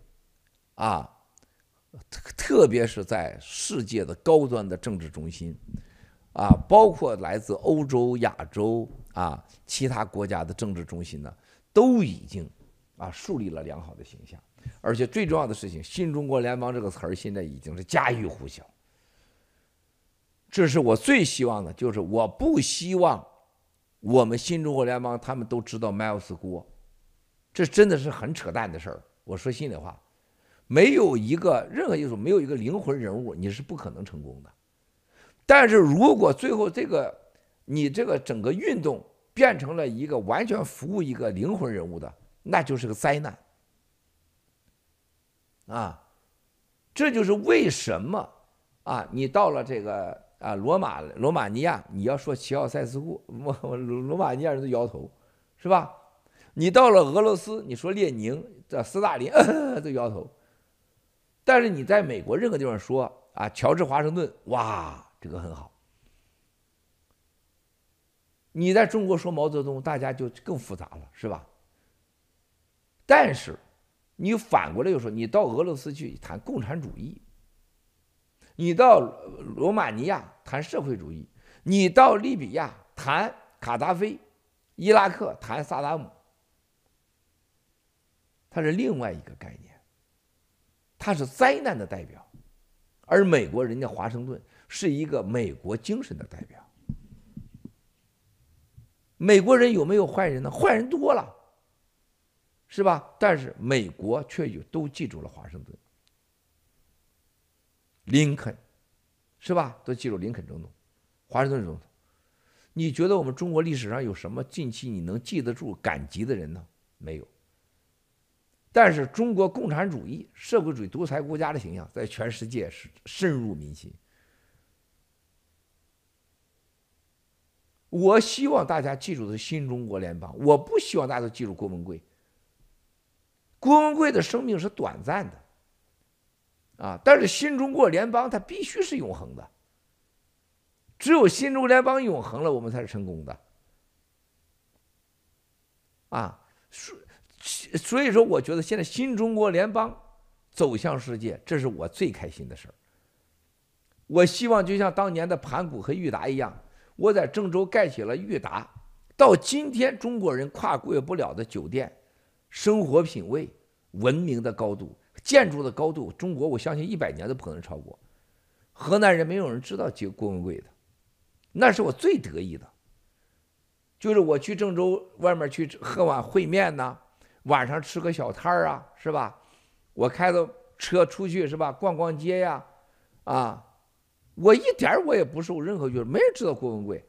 Speaker 1: 啊，特别是在世界的高端的政治中心，啊，包括来自欧洲、亚洲啊其他国家的政治中心呢，都已经啊树立了良好的形象。而且最重要的事情，“新中国联邦”这个词儿现在已经是家喻户晓。这是我最希望的，就是我不希望我们新中国联邦他们都知道迈尔斯锅。这真的是很扯淡的事儿。我说心里话，没有一个任何一种没有一个灵魂人物，你是不可能成功的。但是如果最后这个你这个整个运动变成了一个完全服务一个灵魂人物的，那就是个灾难。啊，这就是为什么啊，你到了这个啊罗马罗马尼亚，你要说齐奥塞斯库，罗 罗马尼亚人都摇头，是吧？你到了俄罗斯，你说列宁、这斯大林都摇头，但是你在美国任何地方说啊，乔治华盛顿，哇，这个很好。你在中国说毛泽东，大家就更复杂了，是吧？但是你反过来又说，你到俄罗斯去谈共产主义，你到罗马尼亚谈社会主义，你到利比亚谈卡扎菲，伊拉克谈萨达姆。它是另外一个概念，它是灾难的代表，而美国人家华盛顿是一个美国精神的代表。美国人有没有坏人呢？坏人多了，是吧？但是美国却有都记住了华盛顿、林肯，是吧？都记住林肯总统、华盛顿总统。你觉得我们中国历史上有什么近期你能记得住、感激的人呢？没有。但是中国共产主义、社会主义独裁国家的形象在全世界是深入民心。我希望大家记住的是新中国联邦，我不希望大家都记住郭文贵。郭文贵的生命是短暂的，啊，但是新中国联邦它必须是永恒的。只有新中国联邦永恒了，我们才是成功的。啊，所所以说，我觉得现在新中国联邦走向世界，这是我最开心的事儿。我希望就像当年的盘古和裕达一样，我在郑州盖起了裕达，到今天中国人跨越不了的酒店、生活品味、文明的高度、建筑的高度，中国我相信一百年都不可能超过。河南人没有人知道几个郭文贵的，那是我最得意的。就是我去郑州外面去喝碗烩面呐，晚上吃个小摊儿啊，是吧？我开着车出去是吧？逛逛街呀，啊。我一点我也不受任何约束，没人知道郭文贵。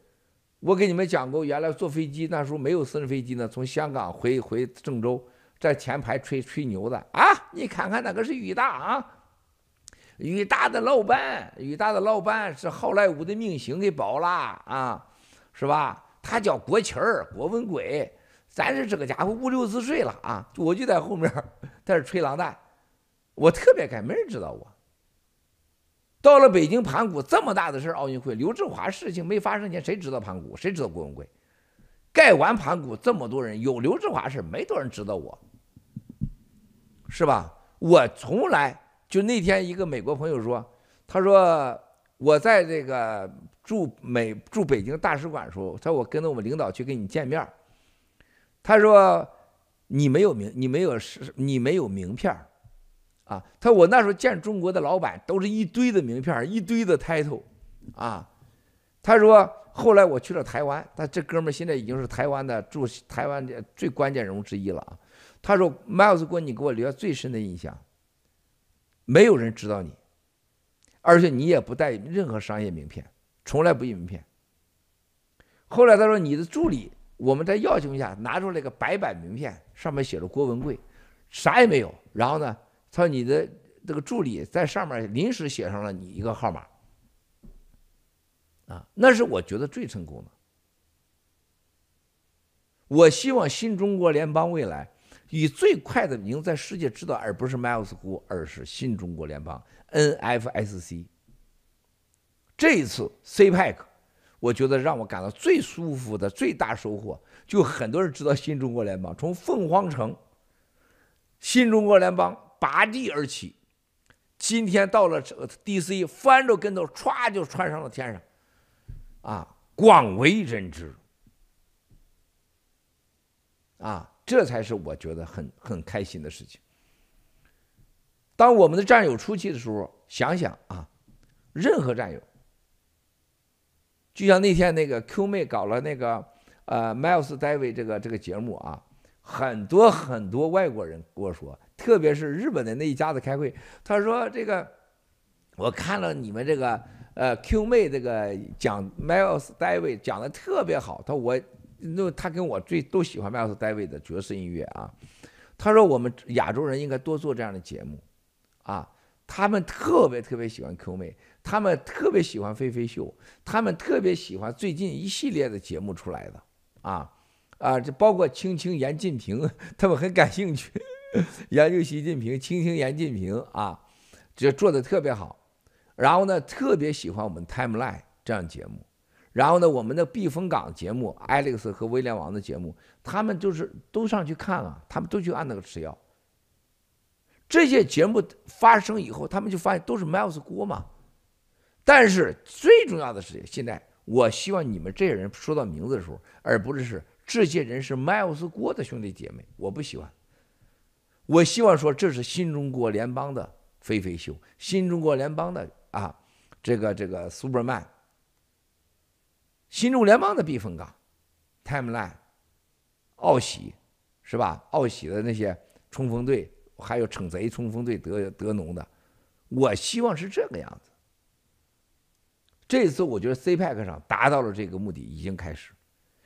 Speaker 1: 我给你们讲过，原来坐飞机那时候没有私人飞机呢，从香港回回郑州，在前排吹吹牛的啊！你看看那个是裕达啊，裕达的老板，裕达的老板是好莱坞的明星给包了啊，是吧？他叫郭庆儿，郭文贵。咱是这个家伙五六十岁了啊，我就在后面在这吹狼蛋，我特别开，没人知道我。到了北京盘古这么大的事儿，奥运会刘志华事情没发生前，谁知道盘古？谁知道郭文贵？盖完盘古这么多人，有刘志华事没多少人知道我，是吧？我从来就那天一个美国朋友说，他说我在这个驻美驻北京大使馆的时候，他说我跟着我们领导去跟你见面，他说你没有名，你没有是，你没有名片。啊，他说我那时候见中国的老板都是一堆的名片，一堆的 title，啊，他说后来我去了台湾，他这哥们儿现在已经是台湾的驻台湾的最关键人物之一了啊。他说，Miles 郭，你给我留下最深的印象，没有人知道你，而且你也不带任何商业名片，从来不印名片。后来他说你的助理，我们在要求下拿出来个白板名片，上面写着郭文贵，啥也没有，然后呢？他说：“你的这个助理在上面临时写上了你一个号码，啊，那是我觉得最成功的。我希望新中国联邦未来以最快的名在世界知道，而不是 Miles 郭，而是新中国联邦 NFSC。这一次 CPEC，我觉得让我感到最舒服的最大收获，就很多人知道新中国联邦，从凤凰城，新中国联邦。”拔地而起，今天到了这个 DC，翻着跟头歘就窜上了天上，啊，广为人知，啊，这才是我觉得很很开心的事情。当我们的战友出去的时候，想想啊，任何战友，就像那天那个 Q 妹搞了那个呃 Miles Davis 这个这个节目啊，很多很多外国人跟我说。特别是日本的那一家子开会，他说：“这个我看了你们这个呃 Q 妹这个讲 Miles Davis 讲的特别好。”他：“我那他跟我最都喜欢 Miles Davis 的爵士音乐啊。”他说：“我们亚洲人应该多做这样的节目啊。”他们特别特别喜欢 Q 妹，他们特别喜欢飞飞秀，他们特别喜欢最近一系列的节目出来的啊啊，这包括青青严进平，他们很感兴趣。研究习近平，青青严近平啊，这做的特别好。然后呢，特别喜欢我们 Timeline 这样节目。然后呢，我们的避风港节目，Alex 和威廉王的节目，他们就是都上去看啊，他们都去按那个吃药。这些节目发生以后，他们就发现都是 Miles 郭嘛。但是最重要的是，现在我希望你们这些人说到名字的时候，而不是是这些人是 Miles 郭的兄弟姐妹，我不喜欢。我希望说，这是新中国联邦的飞飞秀，新中国联邦的啊，这个这个 Superman，新中国联邦的避风港，Timeline，奥喜，是吧？奥喜的那些冲锋队，还有逞贼冲锋队德德农的，我希望是这个样子。这次我觉得 CPEC 上达到了这个目的，已经开始，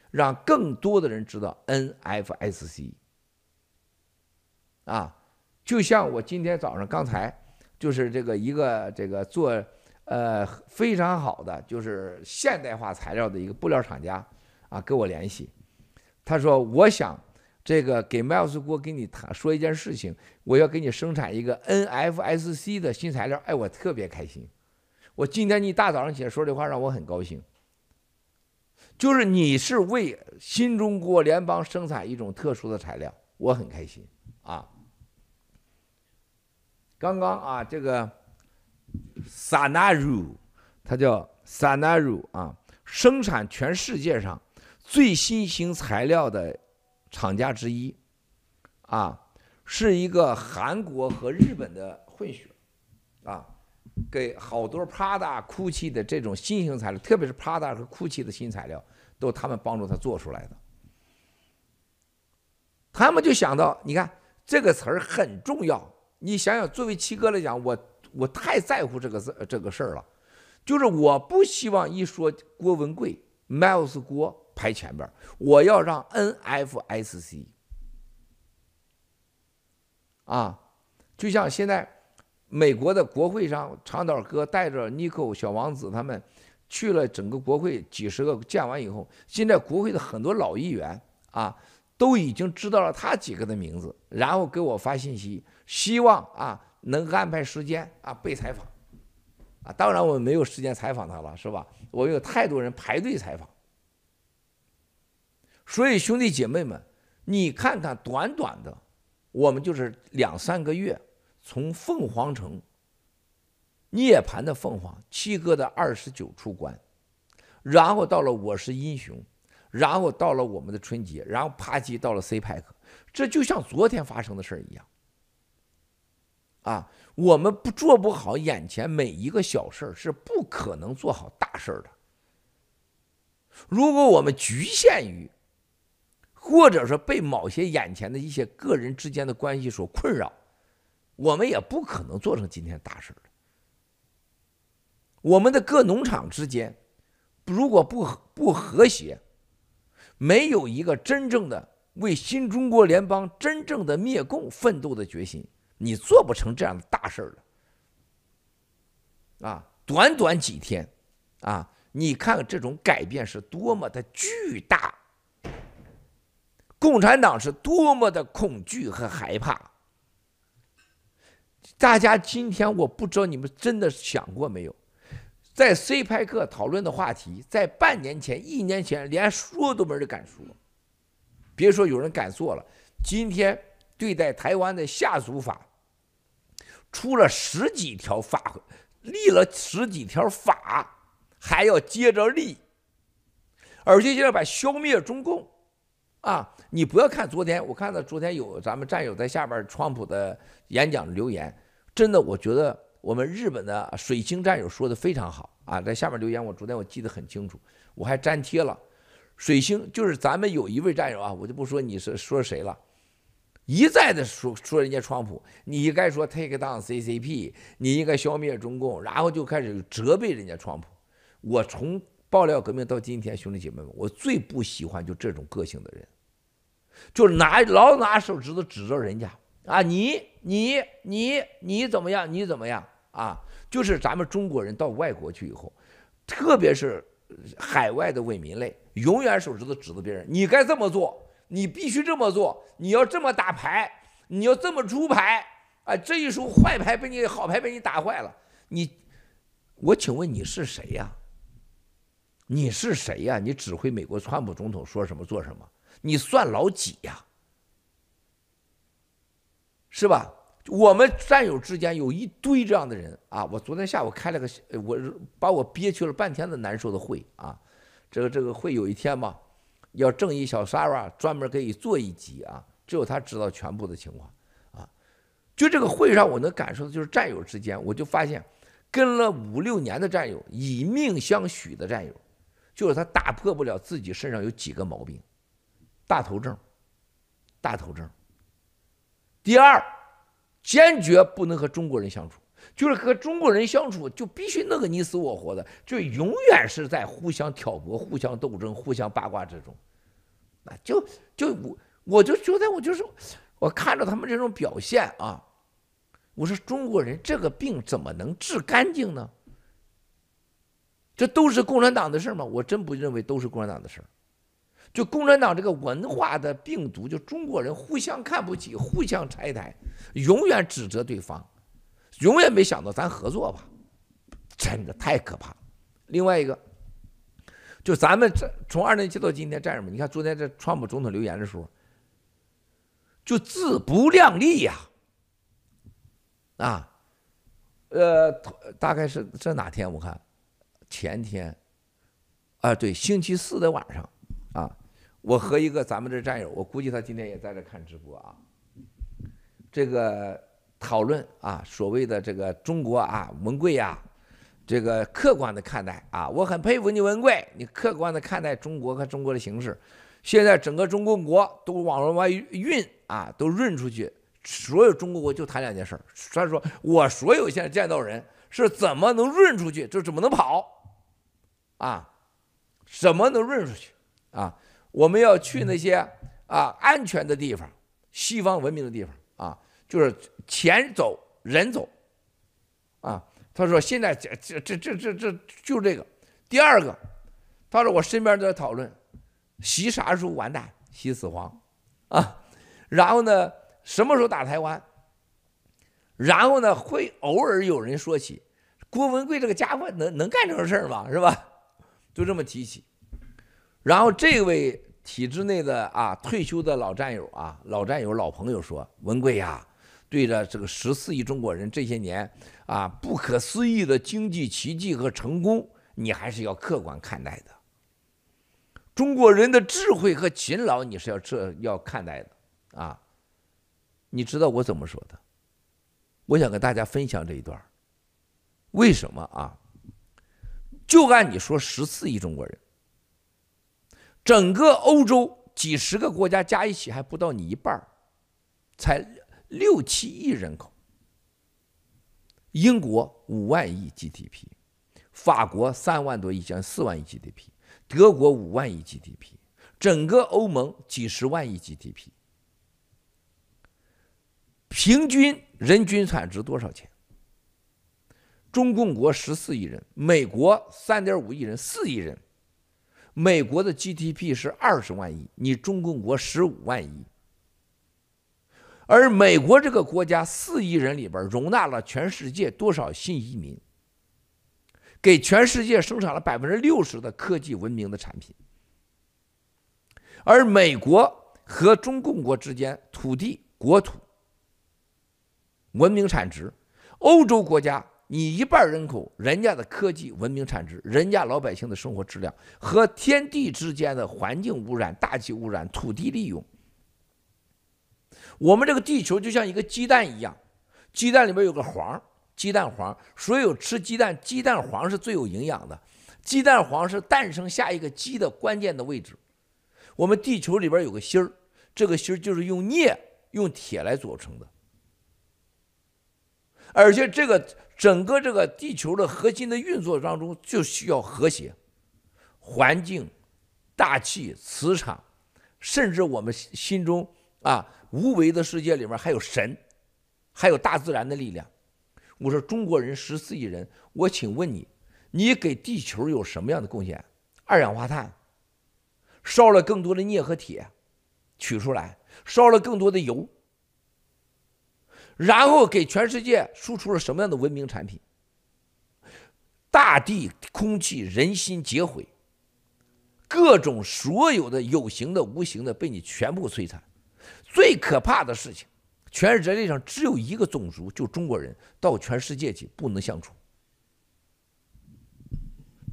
Speaker 1: 让更多的人知道 NFSC。啊，就像我今天早上刚才，就是这个一个这个做呃非常好的就是现代化材料的一个布料厂家啊，跟我联系，他说我想这个给 Miles 郭跟你谈说一件事情，我要给你生产一个 NFSC 的新材料，哎，我特别开心。我今天一大早上起来说这话，让我很高兴就是你是为新中国联邦生产一种特殊的材料，我很开心啊。刚刚啊，这个 Sanaru，它叫 Sanaru 啊，生产全世界上最新型材料的厂家之一，啊，是一个韩国和日本的混血，啊，给好多 Prada、空气的这种新型材料，特别是 Prada 和空气的新材料，都是他们帮助他做出来的。他们就想到，你看这个词儿很重要。你想想，作为七哥来讲，我我太在乎这个事这个事儿了，就是我不希望一说郭文贵、Miles 郭排前边，我要让 NFSC 啊，就像现在美国的国会上，长岛哥带着尼克小王子他们去了整个国会几十个见完以后，现在国会的很多老议员啊。都已经知道了他几个的名字，然后给我发信息，希望啊能安排时间啊被采访，啊，当然我没有时间采访他了，是吧？我有太多人排队采访，所以兄弟姐妹们，你看看短短的，我们就是两三个月，从凤凰城涅槃的凤凰，七哥的二十九出关，然后到了我是英雄。然后到了我们的春节，然后啪叽到了 CPEC，这就像昨天发生的事儿一样。啊，我们不做不好眼前每一个小事儿，是不可能做好大事儿的。如果我们局限于，或者说被某些眼前的一些个人之间的关系所困扰，我们也不可能做成今天大事儿。我们的各农场之间，如果不不和谐，没有一个真正的为新中国联邦真正的灭共奋斗的决心，你做不成这样的大事儿的。啊，短短几天，啊，你看这种改变是多么的巨大，共产党是多么的恐惧和害怕。大家今天我不知道你们真的想过没有？在 C 派克讨论的话题，在半年前、一年前连说都没人敢说，别说有人敢做了。今天对待台湾的下属法出了十几条法，立了十几条法，还要接着立，而且现在把消灭中共啊！你不要看昨天，我看到昨天有咱们战友在下边川普的演讲留言，真的，我觉得。我们日本的水星战友说的非常好啊，在下面留言，我昨天我记得很清楚，我还粘贴了。水星就是咱们有一位战友啊，我就不说你是说谁了，一再的说说人家川普，你应该说 take down CCP，你应该消灭中共，然后就开始责备人家川普。我从爆料革命到今天，兄弟姐妹们，我最不喜欢就这种个性的人，就拿老拿手指头指着人家。啊，你你你你怎么样？你怎么样？啊，就是咱们中国人到外国去以后，特别是海外的伪民类，永远手指头指着别人，你该这么做，你必须这么做，你要这么打牌，你要这么出牌，啊，这一手坏牌被你好牌被你打坏了，你，我请问你是谁呀？你是谁呀？你指挥美国川普总统说什么做什么？你算老几呀？是吧？我们战友之间有一堆这样的人啊！我昨天下午开了个，我把我憋屈了半天的难受的会啊！这个这个会有一天嘛，要正义小 Sarah 专门给你做一集啊，只有他知道全部的情况啊！就这个会上，我能感受的就是战友之间，我就发现跟了五六年的战友，以命相许的战友，就是他打破不了自己身上有几个毛病：大头症，大头症。第二，坚决不能和中国人相处，就是和中国人相处就必须弄个你死我活的，就永远是在互相挑拨、互相斗争、互相八卦之中。啊，就就我我就觉得我就是我看着他们这种表现啊，我说中国人这个病怎么能治干净呢？这都是共产党的事吗？我真不认为都是共产党的事。就共产党这个文化的病毒，就中国人互相看不起，互相拆台，永远指责对方，永远没想到咱合作吧，真的太可怕。另外一个，就咱们这从二零一七到今天，战友们，你看昨天这川普总统留言的时候，就自不量力呀，啊，呃，大概是这哪天？我看前天，啊，对，星期四的晚上，我和一个咱们这战友，我估计他今天也在这看直播啊，这个讨论啊，所谓的这个中国啊，文贵呀。这个客观的看待啊，我很佩服你文贵，你客观的看待中国和中国的形势。现在整个中共国都往外运啊，都润出去，所有中国国就谈两件事儿。所以说我所有现在见到人是怎么能润出去，就怎么能跑啊？怎么能润出去啊？我们要去那些啊安全的地方，西方文明的地方啊，就是钱走人走啊。他说：“现在这这这这这这就这个。第二个，他说我身边都在讨论，习啥时候完蛋，习死亡，啊，然后呢，什么时候打台湾？然后呢，会偶尔有人说起郭文贵这个家伙能能干这种事儿吗？是吧？就这么提起。然后这位体制内的啊退休的老战友啊老战友老朋友说：文贵呀。”对着这个十四亿中国人这些年啊不可思议的经济奇迹和成功，你还是要客观看待的。中国人的智慧和勤劳，你是要这要看待的啊。你知道我怎么说的？我想跟大家分享这一段。为什么啊？就按你说，十四亿中国人，整个欧洲几十个国家加一起还不到你一半才。六七亿人口，英国五万亿 GDP，法国三万多亿，将四万亿 GDP，德国五万亿 GDP，整个欧盟几十万亿 GDP，平均人均产值多少钱？中共国十四亿人，美国三点五亿人，四亿人，美国的 GDP 是二十万亿，你中共国十五万亿。而美国这个国家四亿人里边容纳了全世界多少新移民？给全世界生产了百分之六十的科技文明的产品。而美国和中共国之间土地、国土、文明产值，欧洲国家你一半人口，人家的科技文明产值，人家老百姓的生活质量和天地之间的环境污染、大气污染、土地利用。我们这个地球就像一个鸡蛋一样，鸡蛋里面有个黄，鸡蛋黄。所有吃鸡蛋，鸡蛋黄是最有营养的，鸡蛋黄是诞生下一个鸡的关键的位置。我们地球里边有个芯儿，这个芯儿就是用镍、用铁来组成的，而且这个整个这个地球的核心的运作当中就需要和谐，环境、大气、磁场，甚至我们心中啊。无为的世界里面还有神，还有大自然的力量。我说中国人十四亿人，我请问你，你给地球有什么样的贡献？二氧化碳，烧了更多的镍和铁，取出来，烧了更多的油，然后给全世界输出了什么样的文明产品？大地、空气、人心皆毁，各种所有的有形的、无形的被你全部摧残。最可怕的事情，全人类上只有一个种族，就中国人，到全世界去不能相处。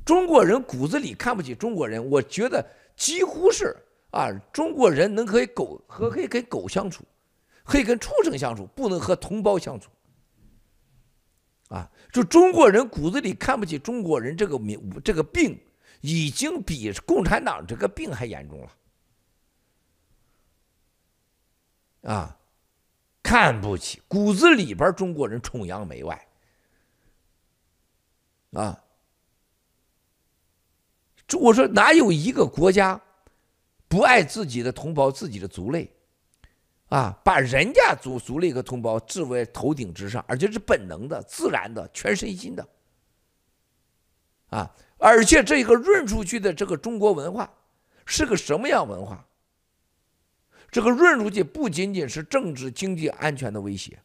Speaker 1: 中国人骨子里看不起中国人，我觉得几乎是啊，中国人能和狗和可以跟狗相处，可以跟畜生相处，不能和同胞相处。啊，就中国人骨子里看不起中国人这个名，这个病已经比共产党这个病还严重了。啊，看不起，骨子里边中国人崇洋媚外。啊，我说哪有一个国家不爱自己的同胞、自己的族类？啊，把人家族族类和同胞置为头顶之上，而且是本能的、自然的、全身心的。啊，而且这个润出去的这个中国文化是个什么样文化？这个润出去不仅仅是政治、经济安全的威胁，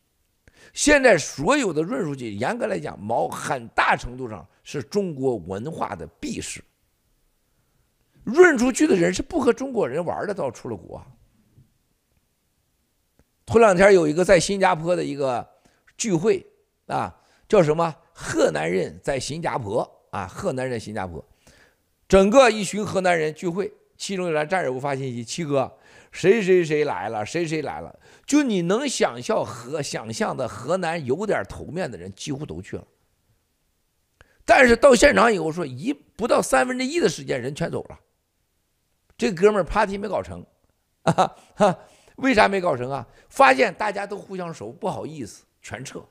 Speaker 1: 现在所有的润出去，严格来讲，毛很大程度上是中国文化的鄙视。润出去的人是不和中国人玩的，到出了国。头两天有一个在新加坡的一个聚会啊，叫什么？河南人在新加坡啊，河南人新加坡，整个一群河南人聚会，其中有来战友给我发信息，七哥，谁谁谁来了，谁谁来了，就你能想象和想象的河南有点头面的人几乎都去了。但是到现场以后说，一不到三分之一的时间人全走了，这哥们儿 party 没搞成，啊哈。为啥没搞成啊？发现大家都互相熟，不好意思，全撤。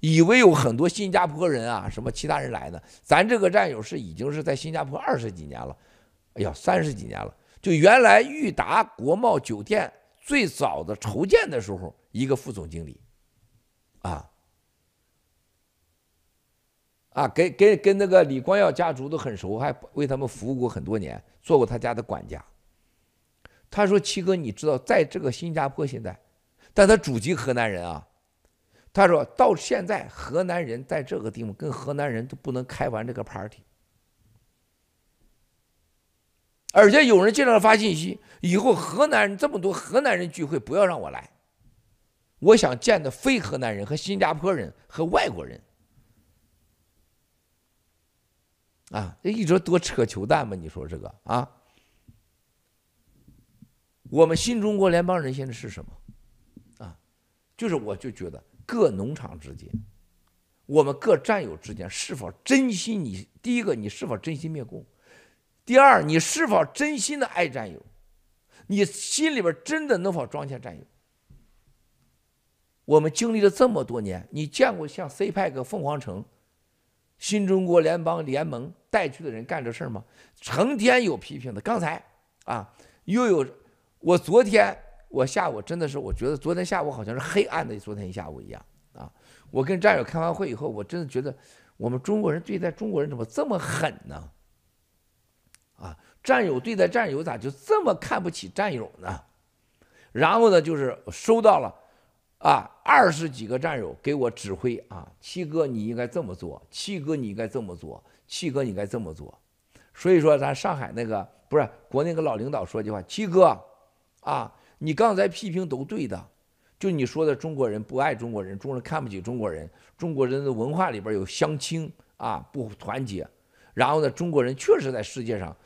Speaker 1: 以为有很多新加坡人啊，什么其他人来的。咱这个战友是已经是在新加坡二十几年了，哎呀，三十几年了。就原来裕达国贸酒店最早的筹建的时候，一个副总经理，啊，啊，跟跟跟那个李光耀家族都很熟，还为他们服务过很多年，做过他家的管家。他说：“七哥，你知道，在这个新加坡现在，但他祖籍河南人啊。他说到现在，河南人在这个地方跟河南人都不能开完这个 party，而且有人经常发信息，以后河南人这么多河南人聚会，不要让我来。我想见的非河南人和新加坡人和外国人。啊，这一直多扯球蛋吧？你说这个啊？”我们新中国联邦人现在是什么？啊，就是我就觉得各农场之间，我们各战友之间是否真心你？第一个，你是否真心灭共？第二，你是否真心的爱战友？你心里边真的能否装下战友？我们经历了这么多年，你见过像 CPEC 凤凰城、新中国联邦联盟带去的人干这事儿吗？成天有批评的。刚才啊，又有。我昨天我下午真的是，我觉得昨天下午好像是黑暗的昨天一下午一样啊！我跟战友开完会以后，我真的觉得我们中国人对待中国人怎么这么狠呢？啊，战友对待战友咋就这么看不起战友呢？然后呢，就是收到了啊二十几个战友给我指挥啊，七哥你应该这么做，七哥你应该这么做，七哥你应该这么做。所以说，咱上海那个不是国内个老领导说句话，七哥。啊，你刚才批评都对的，就你说的中国人不爱中国人，中国人看不起中国人，中国人的文化里边有相亲啊，不团结。然后呢，中国人确实在世界上，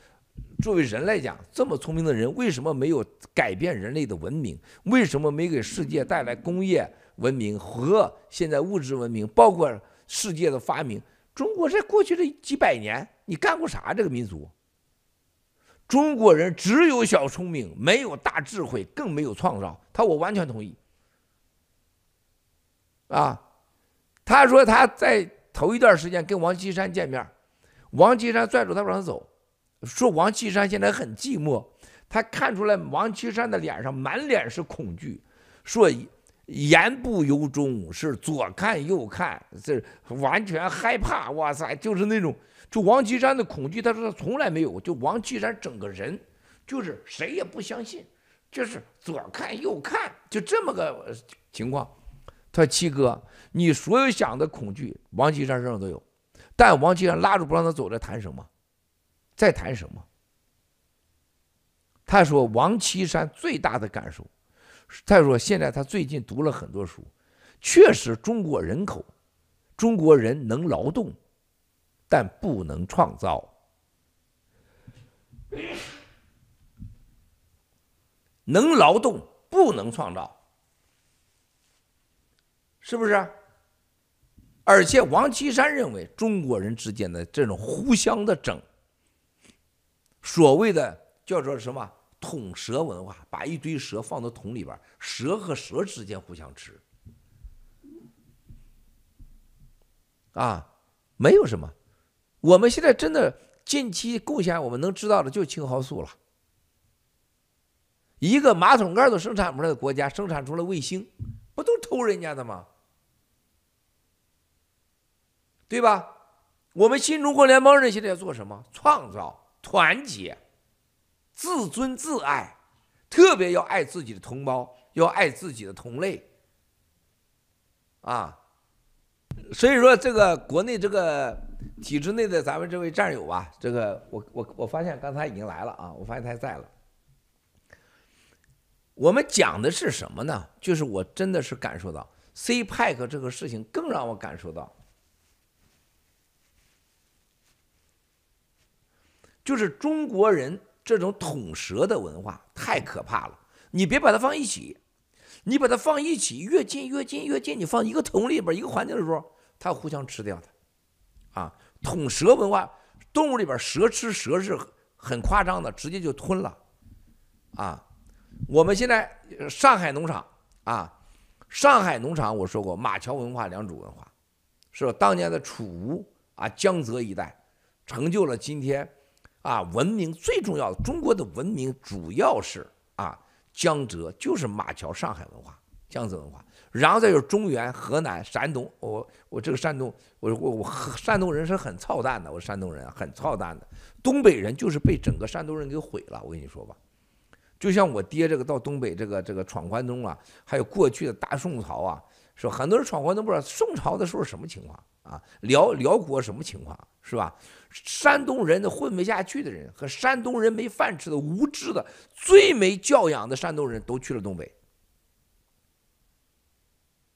Speaker 1: 作为人来讲，这么聪明的人，为什么没有改变人类的文明？为什么没给世界带来工业文明和现在物质文明，包括世界的发明？中国在过去的几百年，你干过啥？这个民族？中国人只有小聪明，没有大智慧，更没有创造。他我完全同意。啊，他说他在头一段时间跟王岐山见面，王岐山拽住他不让走，说王岐山现在很寂寞。他看出来王岐山的脸上满脸是恐惧，说言不由衷，是左看右看，是完全害怕。哇塞，就是那种。就王岐山的恐惧，他说他从来没有。就王岐山整个人，就是谁也不相信，就是左看右看，就这么个情况。他说七哥，你所有想的恐惧，王岐山身上都有。但王岐山拉住不让他走，在谈什么？在谈什么？他说王岐山最大的感受，再说现在他最近读了很多书，确实中国人口，中国人能劳动。但不能创造，能劳动不能创造，是不是？而且王岐山认为中国人之间的这种互相的整，所谓的叫做什么桶蛇文化，把一堆蛇放到桶里边，蛇和蛇之间互相吃，啊，没有什么。我们现在真的近期贡献，我们能知道的就青蒿素了。一个马桶盖都生产不出来的国家，生产出了卫星，不都偷人家的吗？对吧？我们新中国联邦人现在要做什么？创造、团结、自尊自爱，特别要爱自己的同胞，要爱自己的同类。啊。所以说，这个国内这个体制内的咱们这位战友啊，这个我我我发现刚才已经来了啊，我发现他在了。我们讲的是什么呢？就是我真的是感受到 CPEC 这个事情，更让我感受到，就是中国人这种捅蛇的文化太可怕了。你别把它放一起，你把它放一起，越近越近越近，你放一个桶里边一个环境的时候，它互相吃掉的。啊，捅蛇文化，动物里边蛇吃蛇是很夸张的，直接就吞了，啊。我们现在上海农场啊，上海农场我说过，马桥文化、良渚文化，是吧？当年的楚吴啊，江浙一带，成就了今天啊文明最重要的中国的文明，主要是啊江浙就是马桥上海文化、江浙文化，然后再就是中原、河南、山东。我我这个山东，我我我山东人是很操蛋的，我山东人很操蛋的，东北人就是被整个山东人给毁了。我跟你说吧。就像我爹这个到东北这个这个闯关东啊，还有过去的大宋朝啊，是？很多人闯关东不知道宋朝的时候什么情况啊？辽辽国什么情况是吧？山东人的混不下去的人和山东人没饭吃的无知的最没教养的山东人都去了东北，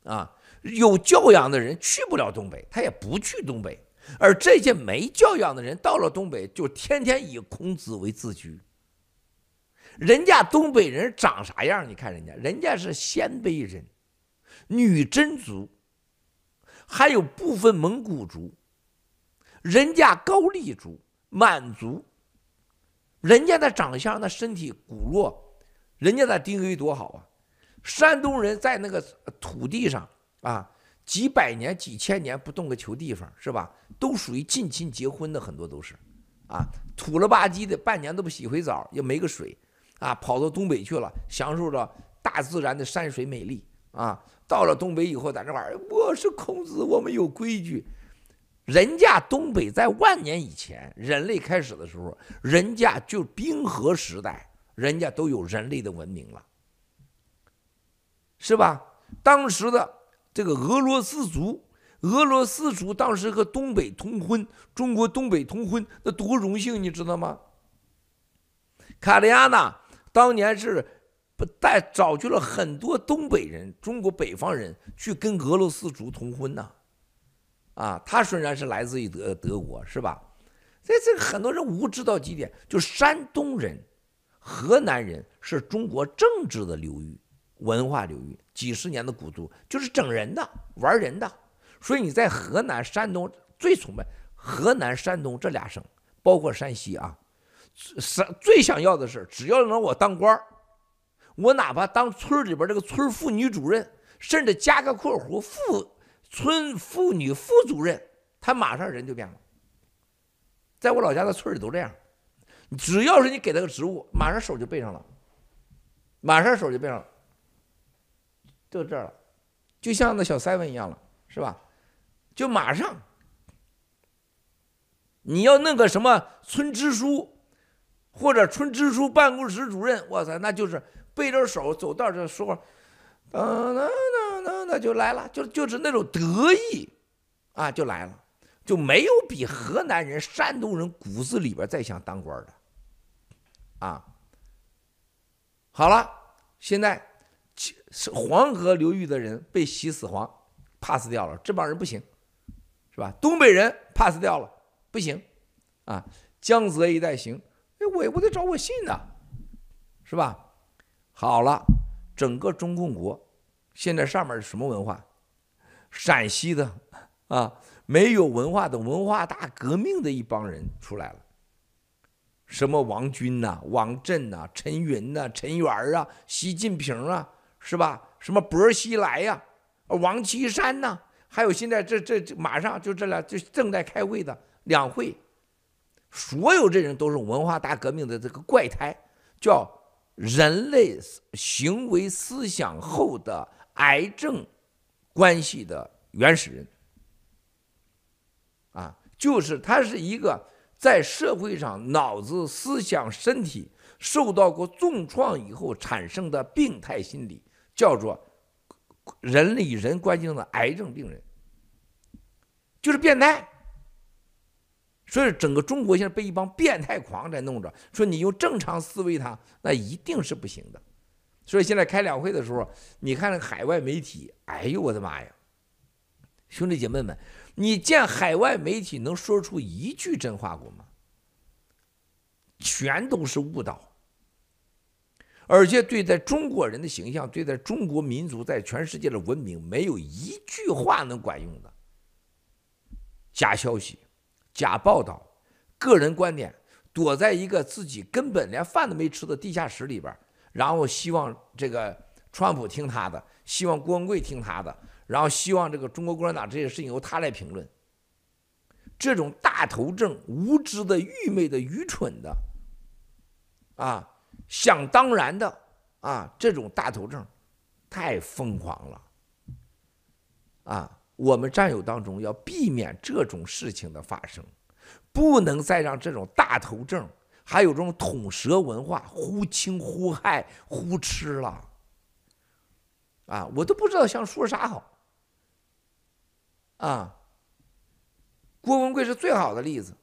Speaker 1: 啊，有教养的人去不了东北，他也不去东北，而这些没教养的人到了东北，就天天以孔子为自居。人家东北人长啥样？你看人家，人家是鲜卑人、女真族，还有部分蒙古族，人家高丽族、满族，人家的长相、那身体骨弱，人家的 DNA 多好啊！山东人在那个土地上啊，几百年、几千年不动个球地方，是吧？都属于近亲结婚的，很多都是啊，土了吧唧的，半年都不洗回澡，也没个水。啊，跑到东北去了，享受着大自然的山水美丽啊！到了东北以后，在这玩儿，我是孔子，我们有规矩。人家东北在万年以前，人类开始的时候，人家就冰河时代，人家都有人类的文明了，是吧？当时的这个俄罗斯族，俄罗斯族当时和东北通婚，中国东北通婚，那多荣幸，你知道吗？卡利亚娜。当年是带找去了很多东北人，中国北方人去跟俄罗斯族通婚呢，啊他虽然是来自于德德国，是吧？所以这个很多人无知到极点，就山东人、河南人是中国政治的流域、文化流域，几十年的古都，就是整人的、玩人的。所以你在河南、山东最崇拜河南、山东这俩省，包括山西啊。是最想要的是，只要能我当官我哪怕当村里边这个村妇女主任，甚至加个括弧妇村妇女副主任，他马上人就变了。在我老家的村里都这样，只要是你给他个职务，马上手就背上了，马上手就背上了，就这了，就像那小三文一样了，是吧？就马上，你要弄个什么村支书。或者村支书办公室主任，哇塞，那就是背着手走道这说话，嗯，那那那那就来了，就就是那种得意，啊，就来了，就没有比河南人、山东人骨子里边再想当官的，啊，好了，现在是黄河流域的人被洗死黄，pass 掉了，这帮人不行，是吧？东北人 pass 掉了，不行，啊，江泽一带行。哎，我我得找我信呢，是吧？好了，整个中共国现在上面是什么文化？陕西的啊，没有文化的文化大革命的一帮人出来了。什么王军呐、王震呐、陈云呐、陈元啊、习近平啊，是吧？什么薄熙来呀、王岐山呐，还有现在这这马上就这俩就正在开会的两会。所有这人都是文化大革命的这个怪胎，叫人类行为思想后的癌症关系的原始人，啊，就是他是一个在社会上脑子、思想、身体受到过重创以后产生的病态心理，叫做人与人关系中的癌症病人，就是变态。所以整个中国现在被一帮变态狂在弄着，说你用正常思维，他那一定是不行的。所以现在开两会的时候，你看那海外媒体，哎呦我的妈呀！兄弟姐妹们，你见海外媒体能说出一句真话过吗？全都是误导，而且对待中国人的形象，对待中国民族在全世界的文明，没有一句话能管用的。假消息。假报道，个人观点，躲在一个自己根本连饭都没吃的地下室里边，然后希望这个川普听他的，希望郭文贵听他的，然后希望这个中国共产党这些事情由他来评论。这种大头症、无知的、愚昧的、愚蠢的，啊，想当然的啊，这种大头症，太疯狂了，啊。我们战友当中要避免这种事情的发生，不能再让这种大头症，还有这种捅舌文化忽氰忽害忽吃了。啊，我都不知道想说啥好。啊，郭文贵是最好的例子。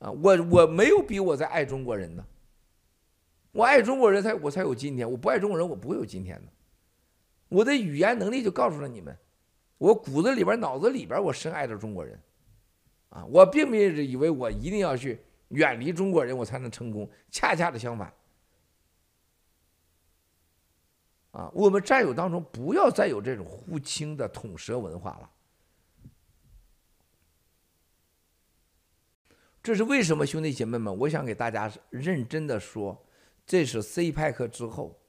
Speaker 1: 啊，我我没有比我在爱中国人的，我爱中国人才我才有今天，我不爱中国人我不会有今天的。我的语言能力就告诉了你们。我骨子里边、脑子里边，我深爱着中国人，啊，我并没有以为我一定要去远离中国人，我才能成功。恰恰的相反，啊，我们战友当中不要再有这种忽轻的捅舌文化了。这是为什么，兄弟姐妹们？我想给大家认真的说，这是 CPEC 之后，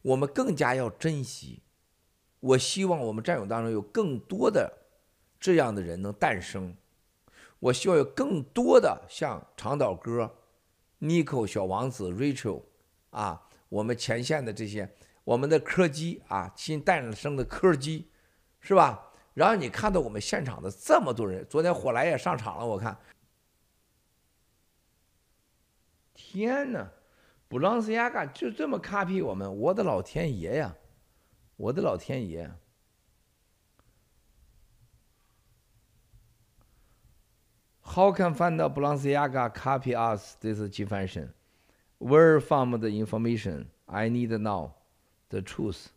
Speaker 1: 我们更加要珍惜。我希望我们战友当中有更多的这样的人能诞生。我希望有更多的像长岛哥、Nico 小王子、Rachel 啊，我们前线的这些我们的柯基啊，新诞生的柯基，是吧？然后你看到我们现场的这么多人，昨天火来也上场了，我看，天哪，布朗斯亚嘎就这么 copy 我们，我的老天爷呀！我的老天爷！How can find the Balenciaga copy us this fashion? Where from the information? I need now the truth.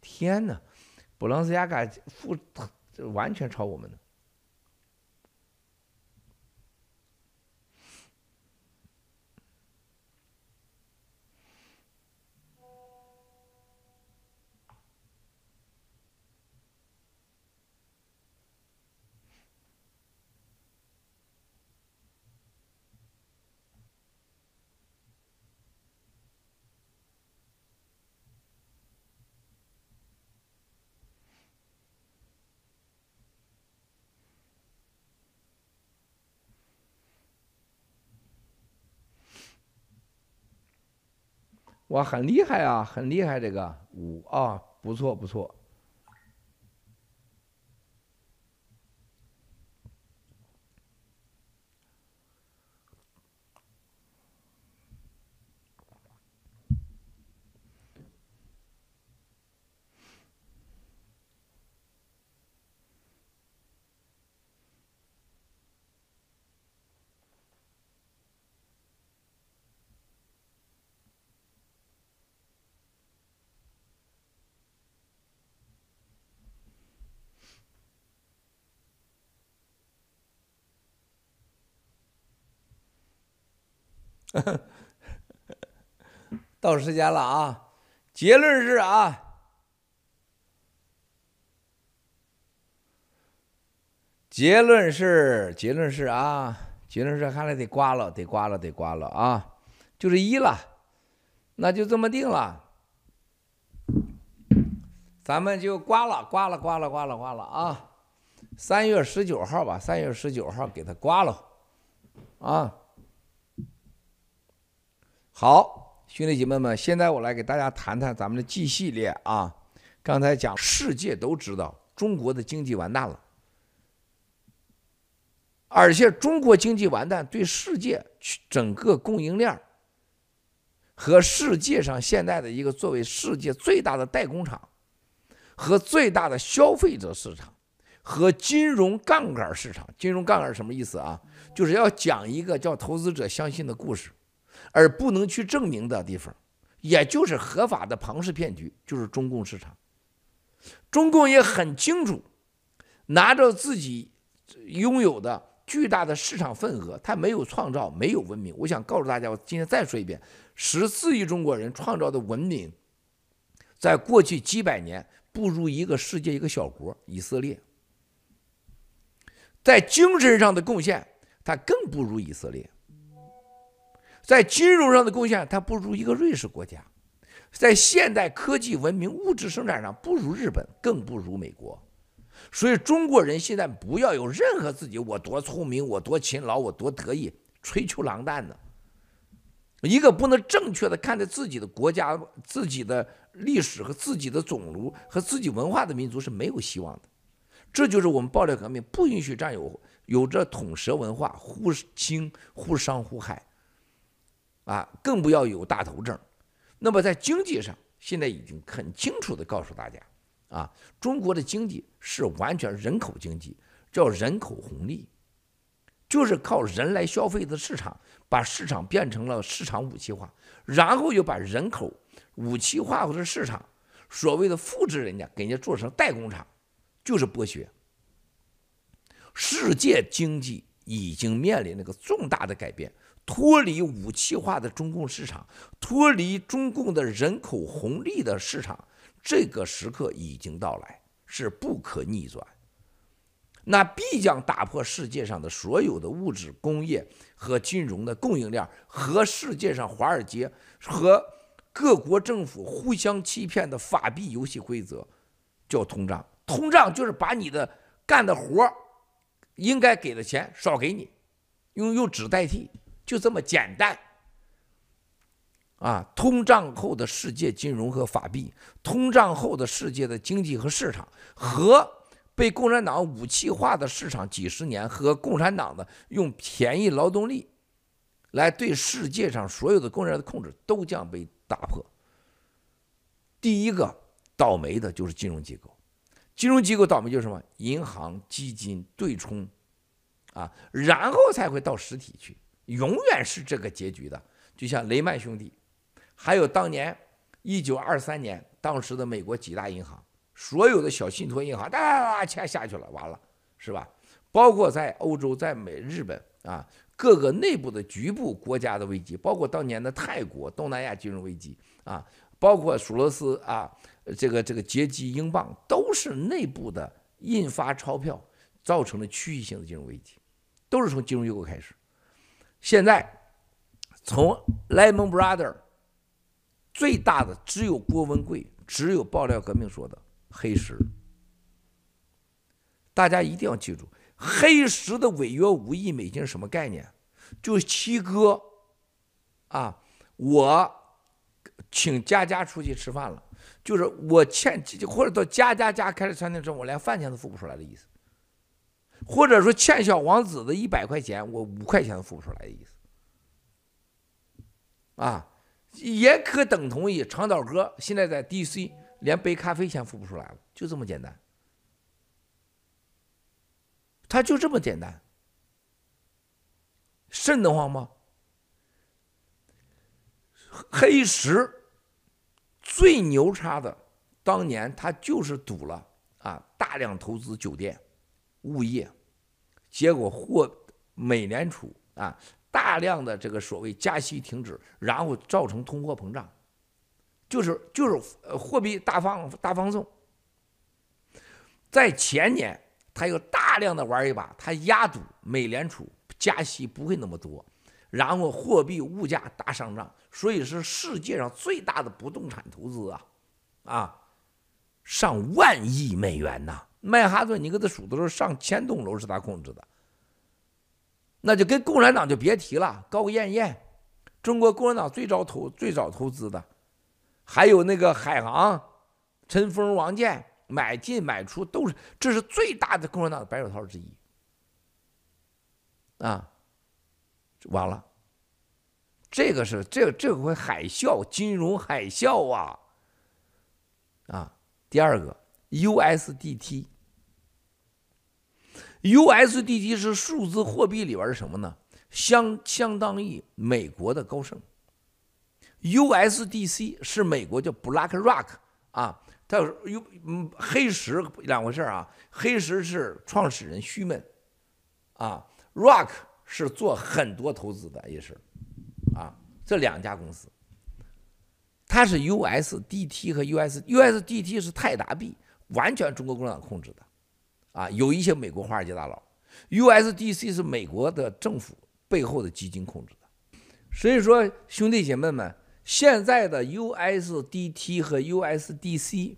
Speaker 1: 天哪，布朗斯亚嘎复完全抄我们的。哇，很厉害啊，很厉害！这个五啊，不错不错。到时间了啊！结论是啊，结论是结论是啊，结论是看来得刮了，得刮了，得刮了啊！就是一了，那就这么定了，咱们就刮了，刮了，刮了，刮了，刮了啊！三月十九号吧，三月十九号给他刮了啊！好，兄弟姐妹们，现在我来给大家谈谈咱们的 G 系列啊。刚才讲，世界都知道中国的经济完蛋了，而且中国经济完蛋对世界整个供应链和世界上现在的一个作为世界最大的代工厂和最大的消费者市场和金融杠杆市场，金融杠杆什么意思啊？就是要讲一个叫投资者相信的故事，而不能去证明的地方，也就是合法的庞氏骗局，就是中共市场。中共也很清楚，拿着自己拥有的巨大的市场份额，他没有创造，没有文明。我想告诉大家，我今天再说一遍。十四亿中国人创造的文明，在过去几百年不如一个世界一个小国以色列，在精神上的贡献，他更不如以色列；在金融上的贡献，它不如一个瑞士国家；在现代科技文明物质生产上，不如日本，更不如美国。所以中国人现在不要有任何自己我多聪明，我多勤劳，我多得意，吹秋郎蛋的。一个不能正确的看待自己的国家、自己的历史和自己的种族和自己文化的民族是没有希望的。这就是我们暴力革命不允许占有有着统舌文化、忽轻忽伤忽害，啊，更不要有大头症。那么在经济上，现在已经很清楚的告诉大家，啊，中国的经济是完全人口经济，叫人口红利。就是靠人来消费的市场，把市场变成了市场武器化，然后又把人口武器化或者市场所谓的复制人家，给人家做成代工厂，就是剥削。世界经济已经面临那个重大的改变，脱离武器化的中共市场，脱离中共的人口红利的市场，这个时刻已经到来，是不可逆转。那必将打破世界上的所有的物质、工业和金融的供应链，和世界上华尔街和各国政府互相欺骗的法币游戏规则，叫通胀。通胀就是把你的干的活应该给的钱少给你，用用纸代替，就这么简单。啊，通胀后的世界金融和法币，通胀后的世界的经济和市场和。被共产党武器化的市场几十年和共产党的用便宜劳动力来对世界上所有的工人的控制都将被打破。第一个倒霉的就是金融机构，金融机构倒霉就是什么？银行、基金、对冲，啊，然后才会到实体去，永远是这个结局的。就像雷曼兄弟，还有当年一九二三年当时的美国几大银行。所有的小信托银行哒哒哒钱下去了，完了，是吧？包括在欧洲、在美、日本啊，各个内部的局部国家的危机，包括当年的泰国、东南亚金融危机啊，包括索罗斯啊，这个这个劫机英镑，都是内部的印发钞票造成的区域性的金融危机，都是从金融机构开始。现在从 Lemon Brother 最大的只有郭文贵，只有爆料革命说的。黑石，大家一定要记住，黑石的违约五亿美金是什么概念？就是七哥，啊，我请佳佳出去吃饭了，就是我欠，或者到佳佳家开的餐厅之后，我连饭钱都付不出来的意思。或者说欠小王子的一百块钱，我五块钱都付不出来的意思。啊，也可等同于长岛哥现在在 DC。连杯咖啡钱付不出来了，就这么简单。他就这么简单，瘆得慌吗？黑石最牛叉的，当年他就是赌了啊，大量投资酒店、物业，结果货美联储啊大量的这个所谓加息停止，然后造成通货膨胀。就是就是呃货币大放大放送，在前年他又大量的玩一把，他压赌美联储加息不会那么多，然后货币物价大上涨，所以是世界上最大的不动产投资啊，啊，上万亿美元呐！曼哈顿你给他数的时候，上千栋楼是他控制的，那就跟共产党就别提了，高雁燕，中国共产党最早投最早投资的。还有那个海航、陈锋、王健买进买出都是，这是最大的共产党的白手套之一。啊，完了，这个是这这回海啸，金融海啸啊！啊，第二个 USDT USDT 是数字货币里边是什么呢？相相当于美国的高盛。USDC 是美国叫 BlackRock 啊，它有嗯黑石两回事啊，黑石是创始人虚门，啊，Rock 是做很多投资的，也是。啊，这两家公司，它是 USDT 和 US，USDT 是泰达币，完全中国共产党控制的，啊，有一些美国华尔街大佬，USDC 是美国的政府背后的基金控制的，所以说兄弟姐妹们，现在的 USDT 和 USDC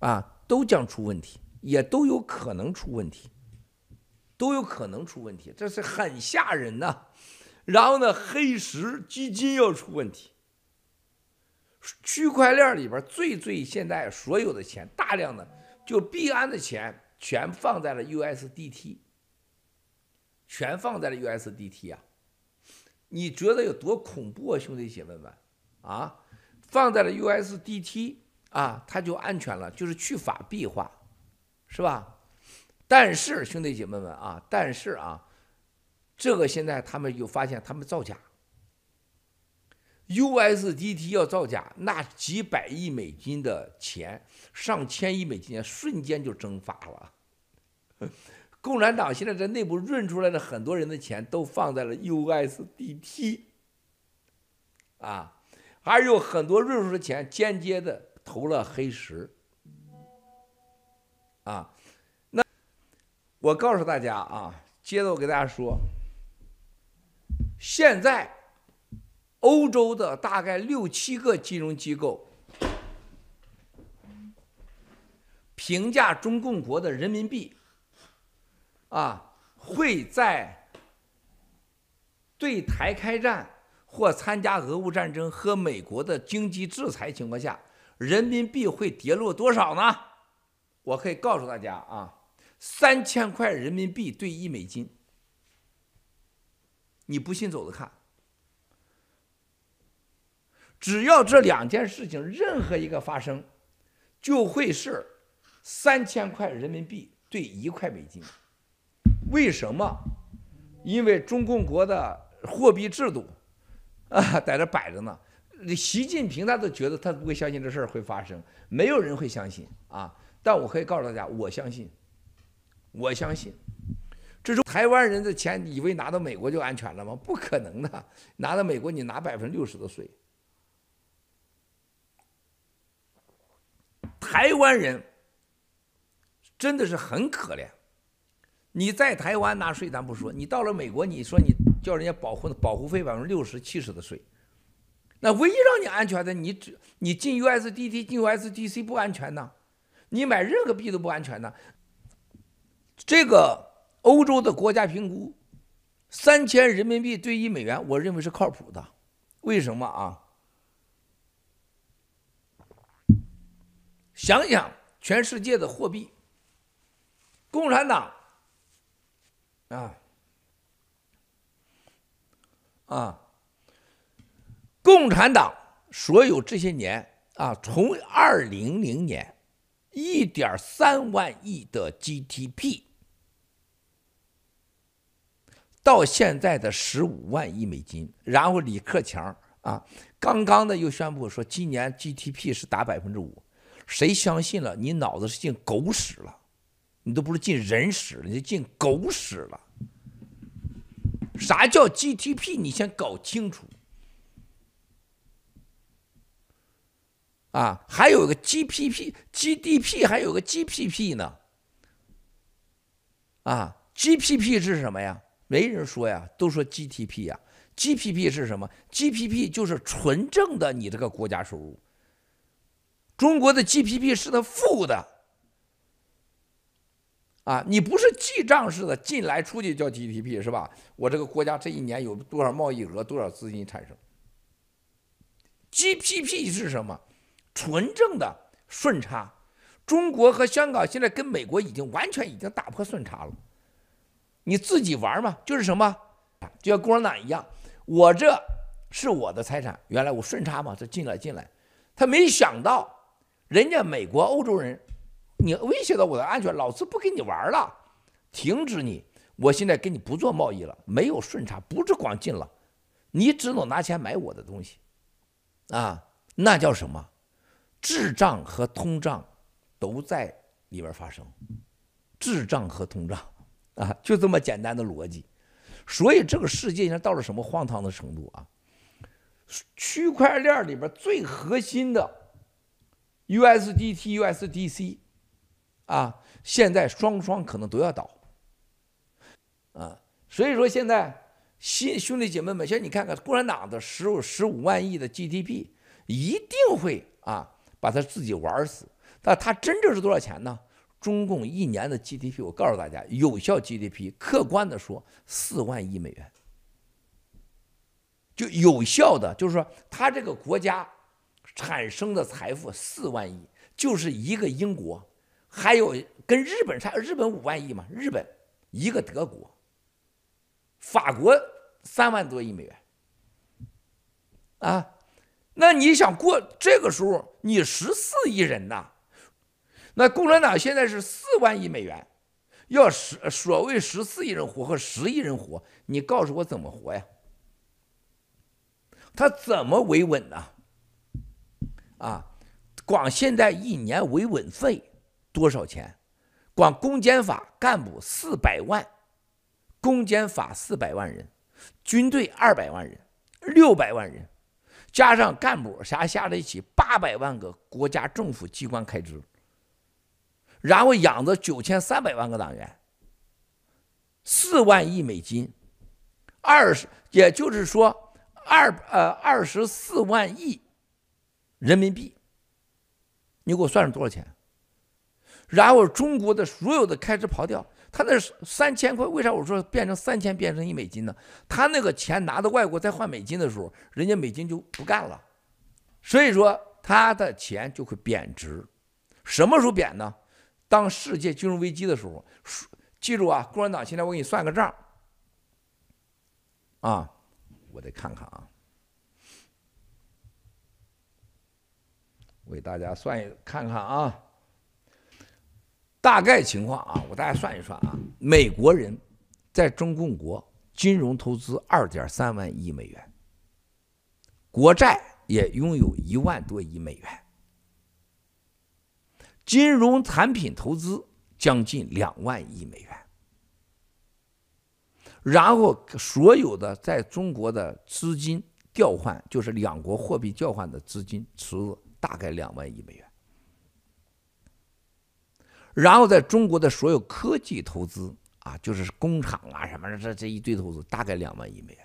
Speaker 1: 啊，都将出问题，也都有可能出问题，都有可能出问题，这是很吓人呐。然后呢，黑石基金要出问题。区块链里边最最现在所有的钱，大量的就币安的钱全放在了 USDT，全放在了 USDT 啊！你觉得有多恐怖啊，兄弟姐妹们啊？放在了 USDT 啊，它就安全了，就是去法币化，是吧？但是兄弟姐妹们啊，但是啊。这个现在他们又发现他们造假，USDT 要造假，那几百亿美金的钱，上千亿美金瞬间就蒸发了。共产党现在在内部润出来的很多人的钱都放在了 USDT，啊，还有很多润出的钱间接的投了黑石，啊，那我告诉大家啊，接着我给大家说。现在，欧洲的大概六七个金融机构评价中共国的人民币，啊，会在对台开战或参加俄乌战争和美国的经济制裁情况下，人民币会跌落多少呢？我可以告诉大家啊，三千块人民币兑一美金。你不信，走着看。只要这两件事情任何一个发生，就会是三千块人民币兑一块美金。为什么？因为中共国的货币制度啊，在这摆着呢。习近平他都觉得他不会相信这事儿会发生，没有人会相信啊。但我可以告诉大家，我相信，我相信。这是台湾人的钱，以为拿到美国就安全了吗？不可能的，拿到美国你拿百分之六十的税。台湾人真的是很可怜。你在台湾纳税咱不说，你到了美国，你说你叫人家保护保护费百分之六十七十的税，那唯一让你安全的，你只你进 USDT 进 USDC 不安全呢？你买任何币都不安全呢？这个。欧洲的国家评估，三千人民币兑一美元，我认为是靠谱的。为什么啊？想想全世界的货币，共产党。啊。啊，共产党所有这些年啊，从二零零年一点三万亿的 GDP。到现在的十五万亿美金，然后李克强啊，刚刚的又宣布说今年 GDP 是达百分之五，谁相信了？你脑子是进狗屎了，你都不是进人屎了，你进狗屎了。啥叫 GDP？你先搞清楚。啊，还有个 GPP，GDP 还有个 GPP 呢。啊，GPP 是什么呀？没人说呀，都说 GDP 呀，GDP 是什么？GDP 就是纯正的你这个国家收入。中国的 GDP 是它负的，啊，你不是记账式的进来出去叫 GDP 是吧？我这个国家这一年有多少贸易额，多少资金产生？GDP 是什么？纯正的顺差。中国和香港现在跟美国已经完全已经打破顺差了。你自己玩嘛，就是什么，就像共产党一样，我这是我的财产。原来我顺差嘛，这进来进来，他没想到人家美国、欧洲人，你威胁到我的安全，老子不跟你玩了，停止你，我现在跟你不做贸易了，没有顺差，不是光进了，你只能拿钱买我的东西，啊，那叫什么？滞胀和通胀都在里边发生，滞胀和通胀啊，就这么简单的逻辑。所以这个世界上到了什么荒唐的程度啊？区块链里边最核心的 USDT、USDC 啊，现在双双可能都要倒啊。所以说现在新兄弟姐妹们，像你看看共产党的十五十五万亿的 GDP，一定会啊把他自己玩死。但他真正是多少钱呢？中共一年的 GDP，我告诉大家，有效 GDP，客观的说，四万亿美元，就有效的，就是说，他这个国家产生的财富四万亿，就是一个英国，还有跟日本差，日本五万亿嘛，日本一个德国，法国三万多亿美元，啊，那你想过这个时候，你十四亿人呐？那共产党现在是四万亿美元，要十所谓十四亿人活和十亿人活，你告诉我怎么活呀？他怎么维稳呢？啊，光现在一年维稳费多少钱？光公检法干部四百万，公检法四百万人，军队二百万人，六百万人，加上干部啥加在一起八百万个国家政府机关开支。然后养着九千三百万个党员，四万亿美金，二十，也就是说二呃二十四万亿人民币，你给我算算多少钱？然后中国的所有的开支刨掉，他那三千块，为啥我说变成三千变成一美金呢？他那个钱拿到外国再换美金的时候，人家美金就不干了，所以说他的钱就会贬值，什么时候贬呢？当世界金融危机的时候，记住啊，共产党现在我给你算个账，啊，我得看看啊，我给大家算一看看啊，大概情况啊，我大概算一算啊，美国人在中共国金融投资二点三万亿美元，国债也拥有一万多亿美元。金融产品投资将近两万亿美元，然后所有的在中国的资金调换，就是两国货币调换的资金池子大概两万亿美元，然后在中国的所有科技投资啊，就是工厂啊什么的这这一堆投资大概两万亿美元，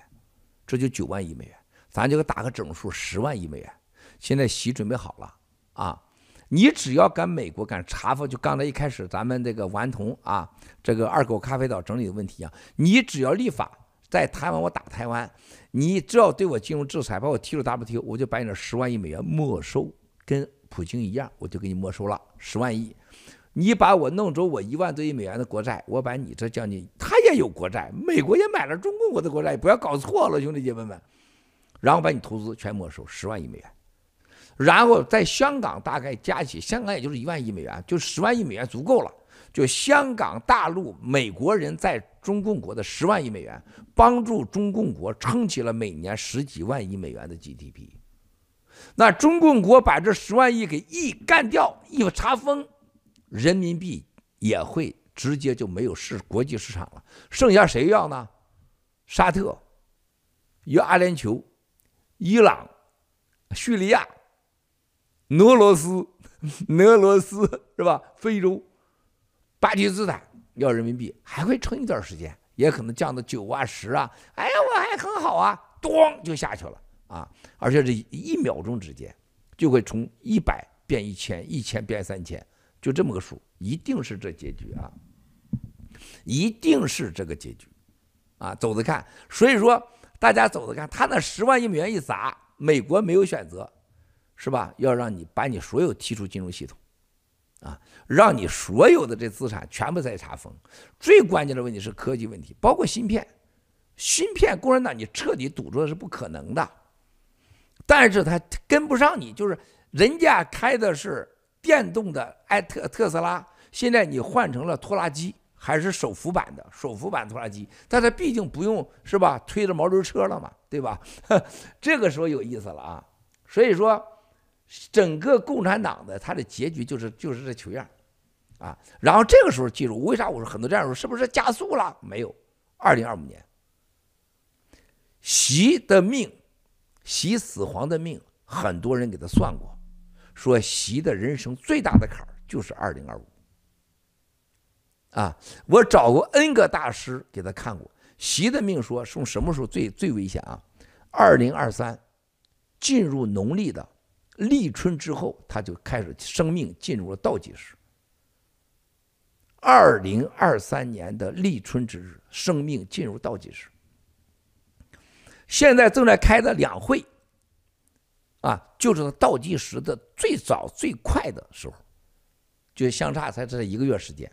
Speaker 1: 这就九万亿美元，咱就打个整数十万亿美元。现在习准备好了啊。你只要敢美国敢查封，就刚才一开始咱们这个顽童啊，这个二狗咖啡岛整理的问题啊，你只要立法在台湾，我打台湾，你只要对我进入制裁，把我踢出 WTO，我就把你的十万亿美元没收，跟普京一样，我就给你没收了十万亿。你把我弄走我一万多亿美元的国债，我把你这将近，他也有国债，美国也买了中共国的国债，不要搞错了，兄弟姐妹们，然后把你投资全没收十万亿美元。然后在香港大概加起，香港也就是一万亿美元，就十万亿美元足够了。就香港、大陆、美国人在中共国的十万亿美元，帮助中共国撑起了每年十几万亿美元的 GDP。那中共国把这十万亿给一干掉，一查封，人民币也会直接就没有市国际市场了。剩下谁要呢？沙特、与阿联酋、伊朗、叙利亚。俄罗斯、俄罗斯是吧？非洲、巴基斯坦要人民币还会撑一段时间，也可能降到九啊、十啊。哎呀，我还很好啊，咚就下去了啊！而且这一秒钟之间就会从一百变一千，一千变三千，就这么个数，一定是这结局啊！一定是这个结局啊！走着看，所以说大家走着看，他那十万亿美元一砸，美国没有选择。是吧？要让你把你所有踢出金融系统，啊，让你所有的这资产全部在查封。最关键的问题是科技问题，包括芯片。芯片，共产党你彻底堵住了是不可能的，但是他跟不上你，就是人家开的是电动的爱特特斯拉，现在你换成了拖拉机，还是手扶版的手扶版拖拉机，但它毕竟不用是吧，推着毛驴车了嘛，对吧？这个时候有意思了啊，所以说整个共产党的他的结局就是就是这球样。啊，然后这个时候记住，为啥我说很多战术是不是加速了？没有，二零二五年，习的命，习死皇的命，很多人给他算过，说习的人生最大的坎儿就是二零二五。啊，我找过 N 个大师给他看过，习的命说从什么时候最最危险啊？二零二三，进入农历的立春之后，他就开始生命进入了倒计时。二零二三年的立春之日，生命进入倒计时。现在正在开的两会，啊，就是倒计时的最早最快的时候，就相差才这一个月时间。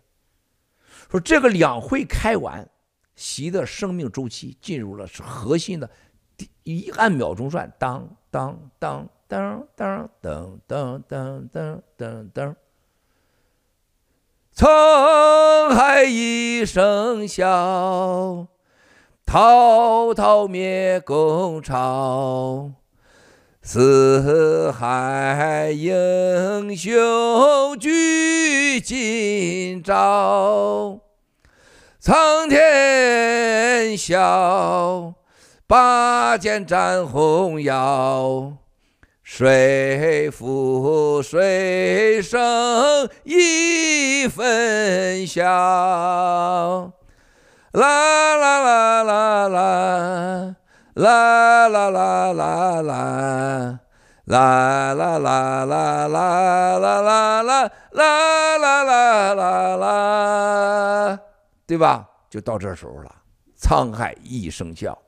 Speaker 1: 说这个两会开完，习的生命周期进入了是核心的，一按秒钟算，当当当当当当当当当当当。沧海一声笑，滔滔灭共潮。四海英雄聚今朝，苍天笑，拔剑斩红妖。谁负谁胜一分晓？啦啦啦啦啦，啦啦啦啦啦，啦啦啦啦啦啦啦啦啦啦啦啦啦，对吧？就到这时候了。沧海一声笑，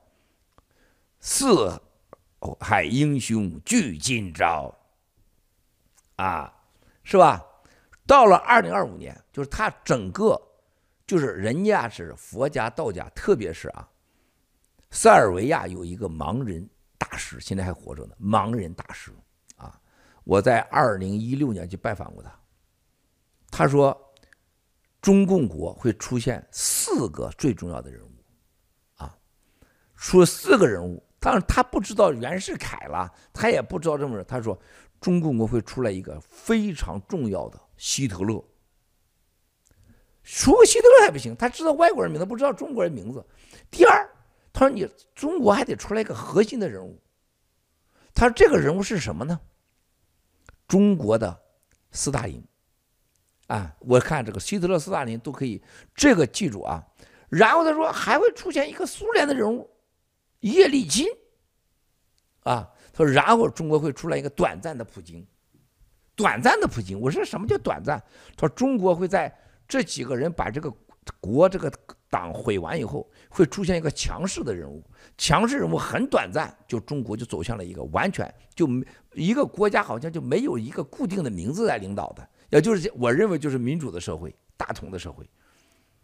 Speaker 1: 四。海英雄聚今朝，啊，是吧？到了二零二五年，就是他整个，就是人家是佛家、道家，特别是啊，塞尔维亚有一个盲人大师，现在还活着呢。盲人大师啊，我在二零一六年去拜访过他。他说，中共国会出现四个最重要的人物，啊，出四个人物。但是他不知道袁世凯了，他也不知道这么人。他说，中共国会出来一个非常重要的希特勒。说个希特勒还不行，他知道外国人名字，不知道中国人名字。第二，他说你中国还得出来一个核心的人物。他说这个人物是什么呢？中国的斯大林。啊，我看这个希特勒、斯大林都可以，这个记住啊。然后他说还会出现一个苏联的人物。叶利钦，啊，他说，然后中国会出来一个短暂的普京，短暂的普京。我说什么叫短暂？他说中国会在这几个人把这个国这个党毁完以后，会出现一个强势的人物，强势人物很短暂，就中国就走向了一个完全就一个国家好像就没有一个固定的名字来领导的，也就是我认为就是民主的社会，大同的社会。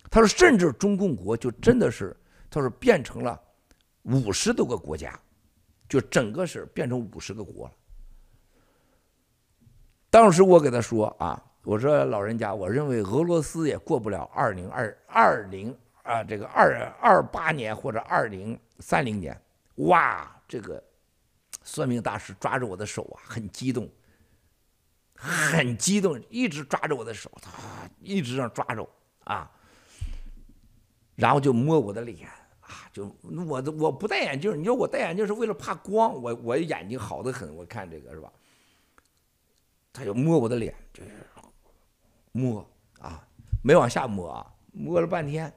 Speaker 1: 他说，甚至中共国就真的是，他说变成了。五十多个国家，就整个是变成五十个国了。当时我给他说啊，我说老人家，我认为俄罗斯也过不了二零二二零啊，这个二二八年或者二零三零年。哇，这个算命大师抓着我的手啊，很激动，很激动，一直抓着我的手，他一直让抓着啊，然后就摸我的脸。啊，就我的我不戴眼镜，你说我戴眼镜是为了怕光，我我眼睛好的很，我看这个是吧？他就摸我的脸，就是摸啊，没往下摸啊，摸了半天，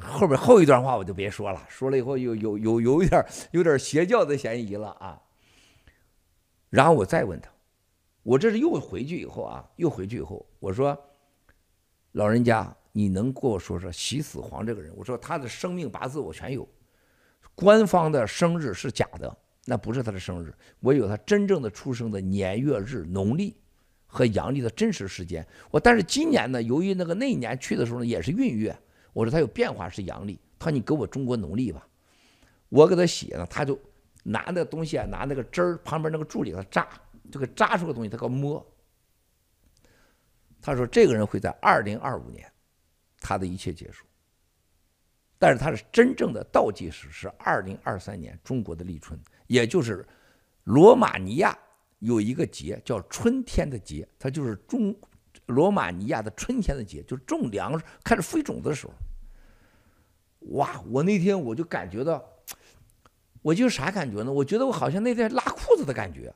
Speaker 1: 后边后一段话我就别说了，说了以后有有有有一点有点邪教的嫌疑了啊。然后我再问他，我这是又回去以后啊，又回去以后，我说老人家。你能跟我说说习死皇这个人？我说他的生命八字我全有，官方的生日是假的，那不是他的生日，我有他真正的出生的年月日、农历和阳历的真实时间。我但是今年呢，由于那个那一年去的时候呢也是闰月，我说他有变化是阳历，他说你给我中国农历吧，我给他写了，他就拿那东西啊，拿那个汁儿旁边那个柱里头扎，这个扎出个东西，他给我摸。他说这个人会在二零二五年，他的一切结束。但是他是真正的倒计时是二零二三年中国的立春，也就是罗马尼亚有一个节叫春天的节，它就是中罗马尼亚的春天的节，就是种粮食开始飞种子的时候。哇！我那天我就感觉到，我就啥感觉呢？我觉得我好像那天拉裤子的感觉，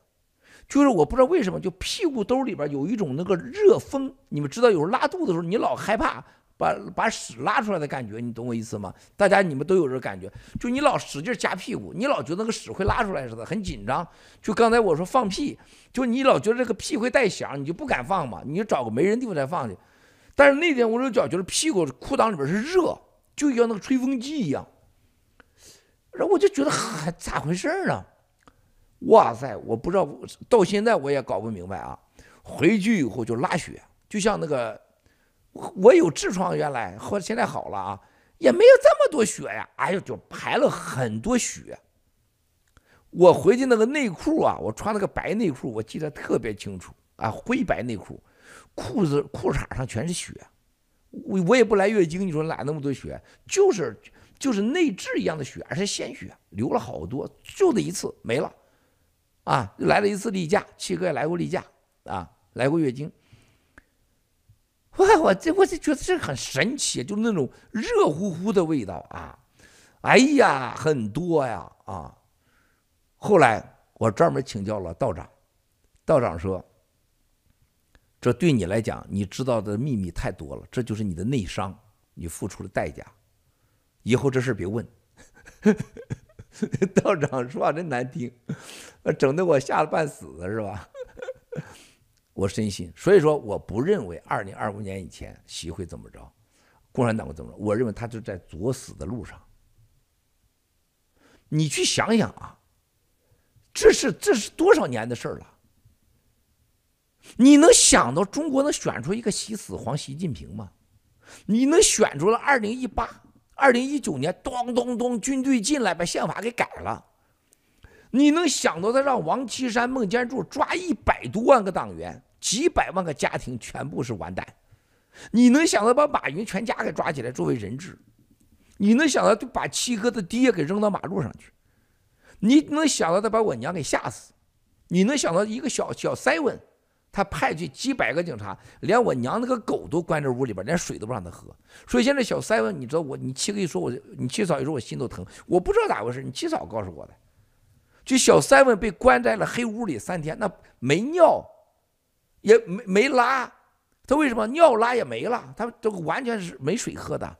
Speaker 1: 就是我不知道为什么，就屁股兜里边有一种那个热风。你们知道，有时候拉肚子的时候，你老害怕。把把屎拉出来的感觉，你懂我意思吗？大家你们都有这感觉，就你老使劲夹屁股，你老觉得那个屎会拉出来似的，很紧张。就刚才我说放屁，就你老觉得这个屁会带响，你就不敢放嘛，你就找个没人地方再放去。但是那天我就觉觉得屁股裤裆里边是热，就像那个吹风机一样。然后我就觉得哈，咋回事呢？哇塞，我不知道，到现在我也搞不明白啊。回去以后就拉血，就像那个。我有痔疮，原来后现在好了啊，也没有这么多血呀。哎呦，就排了很多血。我回去那个内裤啊，我穿那个白内裤，我记得特别清楚啊，灰白内裤，裤子裤衩上全是血。我我也不来月经，你说哪那么多血？就是就是内痔一样的血，而是鲜血，流了好多，就那一次没了。啊，来了一次例假，七哥也来过例假啊，来过月经。哇，我这我就觉得这很神奇，就是那种热乎乎的味道啊！哎呀，很多呀啊！后来我专门请教了道长，道长说：“这对你来讲，你知道的秘密太多了，这就是你的内伤，你付出的代价。以后这事别问。”道长说话真难听，整得我吓得半死是吧？我深信，所以说我不认为二零二五年以前习会怎么着，共产党会怎么着。我认为他就在作死的路上。你去想想啊，这是这是多少年的事了？你能想到中国能选出一个习死皇习近平吗？你能选出了二零一八、二零一九年咚咚咚军队进来把宪法给改了？你能想到他让王岐山、孟建柱抓一百多万个党员，几百万个家庭全部是完蛋？你能想到把马云全家给抓起来作为人质？你能想到就把七哥的爹给扔到马路上去？你能想到他把我娘给吓死？你能想到一个小小赛文，他派去几百个警察，连我娘那个狗都关在屋里边，连水都不让他喝。所以现在小赛文，你知道我，你七哥一说我，你七嫂一说我心都疼。我不知道咋回事，你七嫂告诉我的。就小三文被关在了黑屋里三天，那没尿，也没没拉，他为什么尿拉也没了？他这个完全是没水喝的，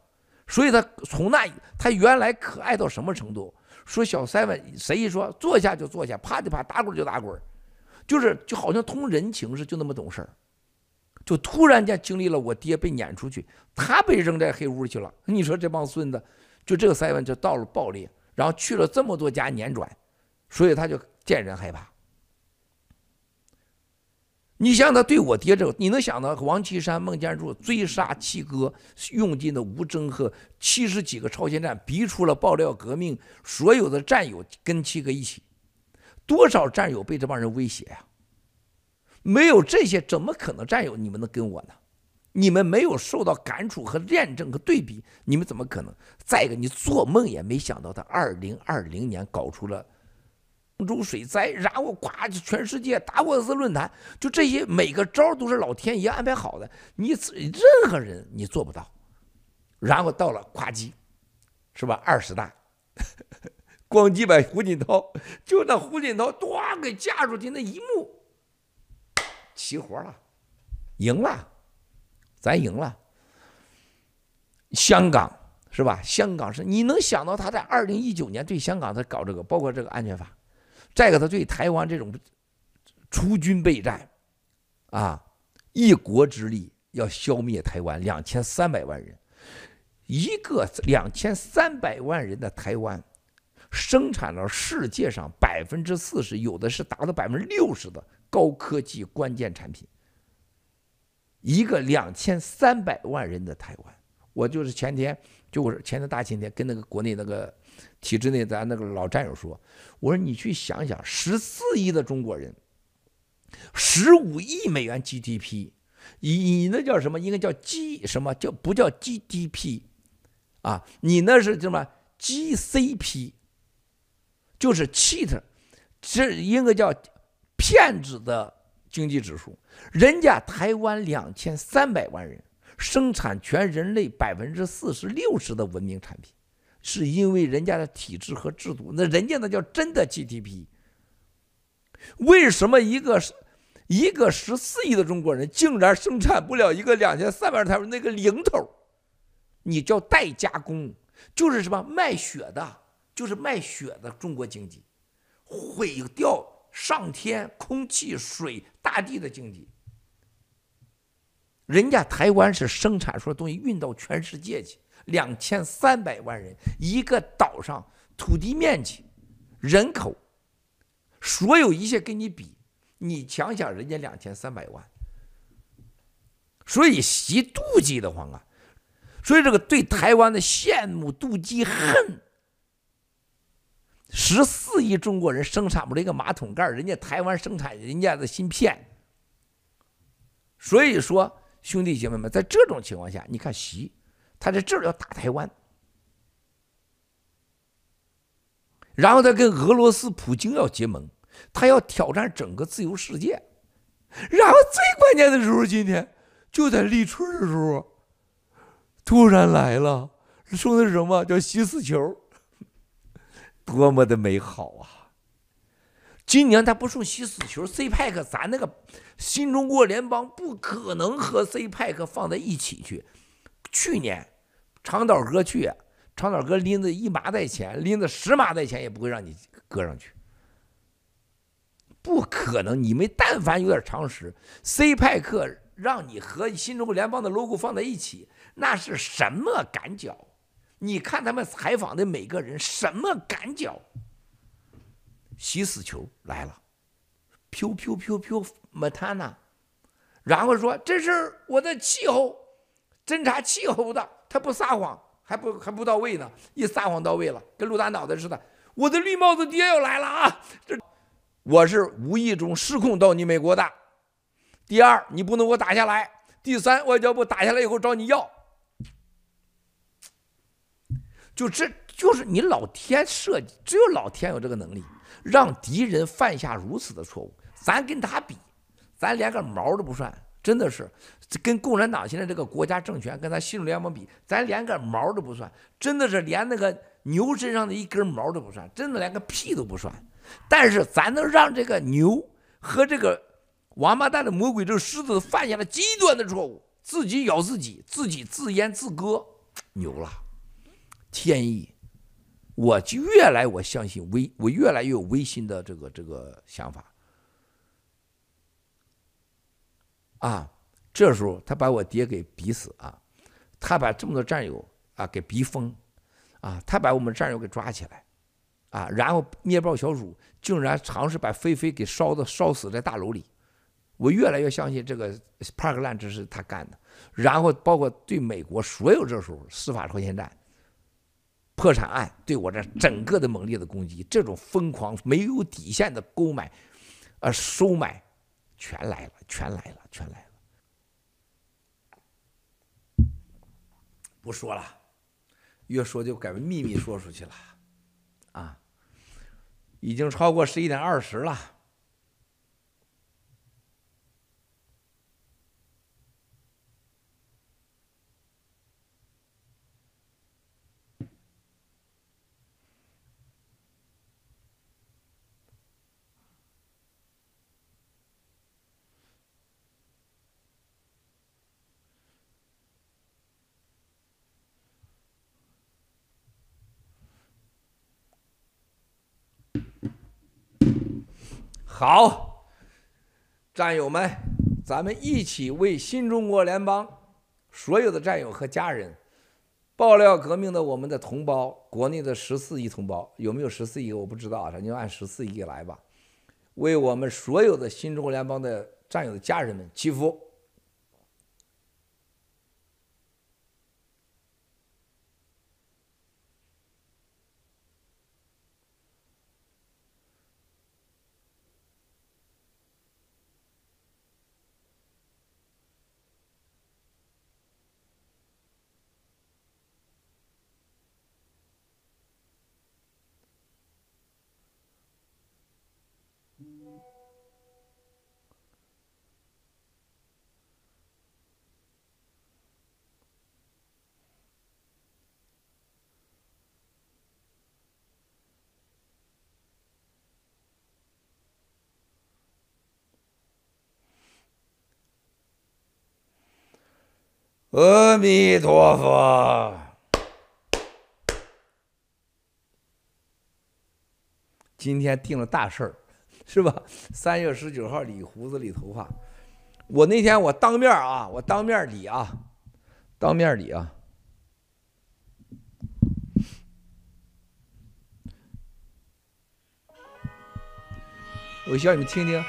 Speaker 1: 所以他从那他原来可爱到什么程度？说小三文谁一说坐下就坐下，啪就啪，打滚就打滚，就是就好像通人情似的，就那么懂事儿。就突然间经历了我爹被撵出去，他被扔在黑屋去了。你说这帮孙子，就这个三文就到了爆裂，然后去了这么多家辗转。所以他就见人害怕。你像他对我爹这个，你能想到王岐山、孟建柱追杀七哥，用尽的无征和七十几个超限战，逼出了爆料革命，所有的战友跟七哥一起，多少战友被这帮人威胁呀？没有这些，怎么可能战友你们能跟我呢？你们没有受到感触和验证和对比，你们怎么可能？再一个，你做梦也没想到他二零二零年搞出了。杭州水灾，然后夸，全世界达沃斯论坛，就这些每个招都是老天爷安排好的，你任何人你做不到。然后到了呱唧，是吧？二十大，咣叽把胡锦涛，就那胡锦涛咣给架出去那一幕，齐活了，赢了，咱赢了。香港是吧？香港是你能想到他在二零一九年对香港他搞这个，包括这个安全法。再一个，他对台湾这种出军备战，啊，一国之力要消灭台湾两千三百万人，一个两千三百万人的台湾，生产了世界上百分之四十，有的是达到百分之六十的高科技关键产品。一个两千三百万人的台湾，我就是前天，就是前天大前天，跟那个国内那个体制内咱那个老战友说，我说你去想想，十四亿的中国人，十五亿美元 GDP，你你那叫什么？应该叫 G 什么叫不叫 GDP？啊，你那是什么 GCP？就是 cheat，这应该叫骗子的经济指数。人家台湾两千三百万人。生产全人类百分之四十六十的文明产品，是因为人家的体制和制度。那人家那叫真的 GDP。为什么一个一个十四亿的中国人竟然生产不了一个两千三百台那个零头？你叫代加工，就是什么卖血的，就是卖血的中国经济，毁掉上天、空气、水、大地的经济。人家台湾是生产出来东西运到全世界去，两千三百万人一个岛上，土地面积、人口，所有一切跟你比，你想想人家两千三百万，所以习妒忌的慌啊，所以这个对台湾的羡慕、妒忌、恨，十四亿中国人生产不了一个马桶盖，人家台湾生产人家的芯片，所以说。兄弟姐妹们，在这种情况下，你看习，他在这儿要打台湾，然后他跟俄罗斯普京要结盟，他要挑战整个自由世界，然后最关键的时候，今天就在立春的时候，突然来了，说的是什么？叫习死球，多么的美好啊！今年他不送习死球，CPEC 咱那个新中国联邦不可能和 CPEC 放在一起去。去年长岛哥去，长岛哥拎着一麻袋钱，拎着十麻袋钱也不会让你搁上去，不可能。你们但凡有点常识，C 派克让你和新中国联邦的 logo 放在一起，那是什么赶脚？你看他们采访的每个人，什么赶脚？习死球来了，飘飘飘飘没谈呢，然后说这是我的气候，侦察气候的，他不撒谎，还不还不到位呢，一撒谎到位了，跟陆大脑袋似的。我的绿帽子爹要来了啊！这我是无意中失控到你美国的。第二，你不能给我打下来。第三，外交部打下来以后找你要。就这就是你老天设计，只有老天有这个能力。让敌人犯下如此的错误，咱跟他比，咱连个毛都不算，真的是跟共产党现在这个国家政权跟他新中联盟比，咱连个毛都不算，真的是连那个牛身上的一根毛都不算，真的连个屁都不算。但是咱能让这个牛和这个王八蛋的魔鬼这个狮子犯下了极端的错误，自己咬自己，自己自阉自割，牛了，天意。我就越来我相信微，我越来越有微心的这个这个想法。啊，这时候他把我爹给逼死啊，他把这么多战友啊给逼疯，啊，他把我们战友给抓起来，啊，然后灭暴小组竟然尝试把菲菲给烧的烧死在大楼里，我越来越相信这个帕克兰这是他干的，然后包括对美国所有这时候司法超限战。破产案对我这整个的猛烈的攻击，这种疯狂没有底线的购买，呃，收买，全来了，全来了，全来了。不说了，越说就改为秘密说出去了，啊，已经超过十一点二十了。好，战友们，咱们一起为新中国联邦所有的战友和家人，爆料革命的我们的同胞，国内的十四亿同胞，有没有十四亿我不知道，咱就按十四亿来吧。为我们所有的新中国联邦的战友的家人们祈福。阿弥陀佛。今天定了大事儿，是吧？三月十九号理胡子理头发。我那天我当面啊，我当面理啊，当面理啊。我需要你们听听。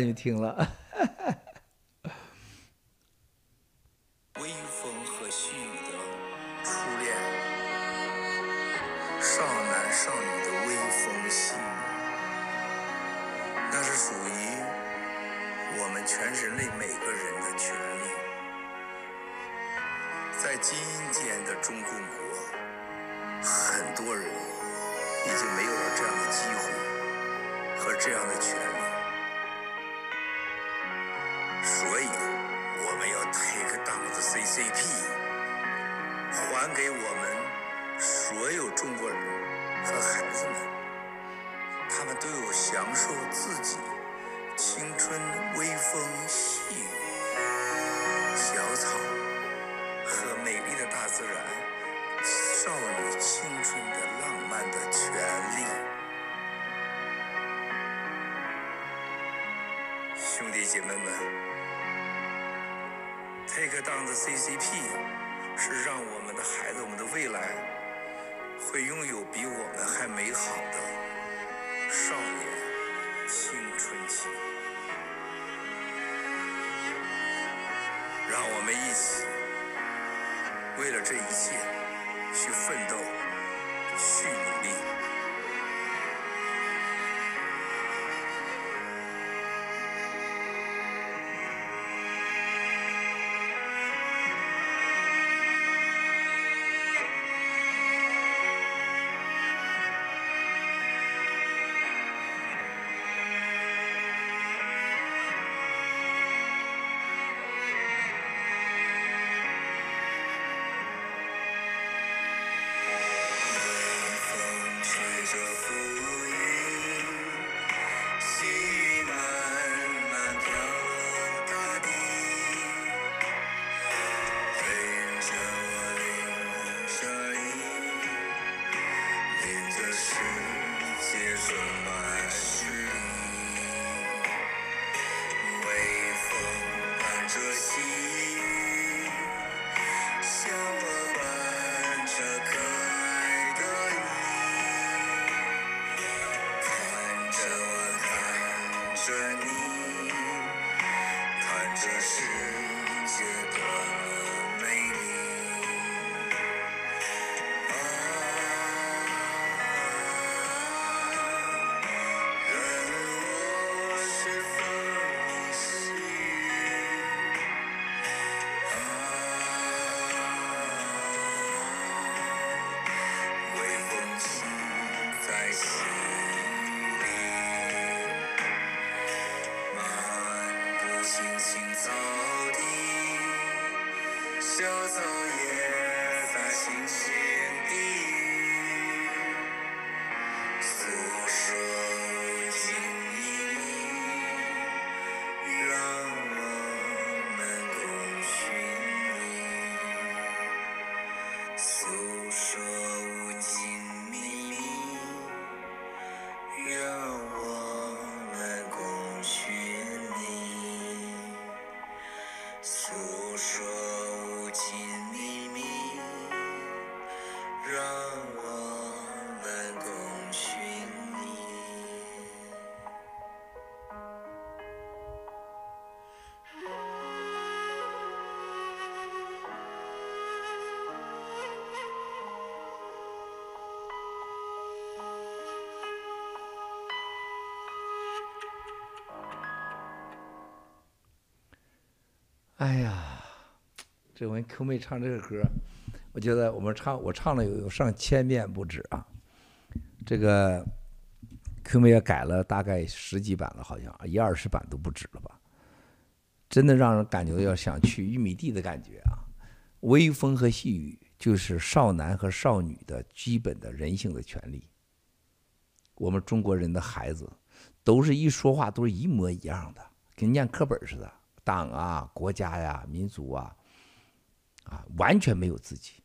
Speaker 1: 你听了，微
Speaker 2: 风和细雨的初恋，少男少女的
Speaker 1: 微风细雨，那是属于我们全人类每个人
Speaker 2: 的权利。在
Speaker 1: 今天的中共国，很多人已经没
Speaker 2: 有了这样的机会和这样的权利。还给我们所有中国人和孩子们，他们都有享受自己青春微风细雨、小草和美丽的大自然，少女青春的浪漫的权利。兄弟姐妹们，take down the CCP。是让我们的孩子
Speaker 1: 我们的未来会拥有比我们还美好的少年青春期。让我们一起为了这一切去奋斗去努力。这回 Q 妹唱这个歌，我觉得我们唱我唱了有有上千遍不止啊。这个 Q 妹也改了大概十几版了，好像一二十版都不止了吧？真的让人感觉要想去玉米地的感觉啊！微风和细雨就是少男和少女的基本的人性的权利。我们中国人的孩子都是一说话都是一模一样的，跟念课本似的。党啊，国家呀，民族，啊，完全没有自己。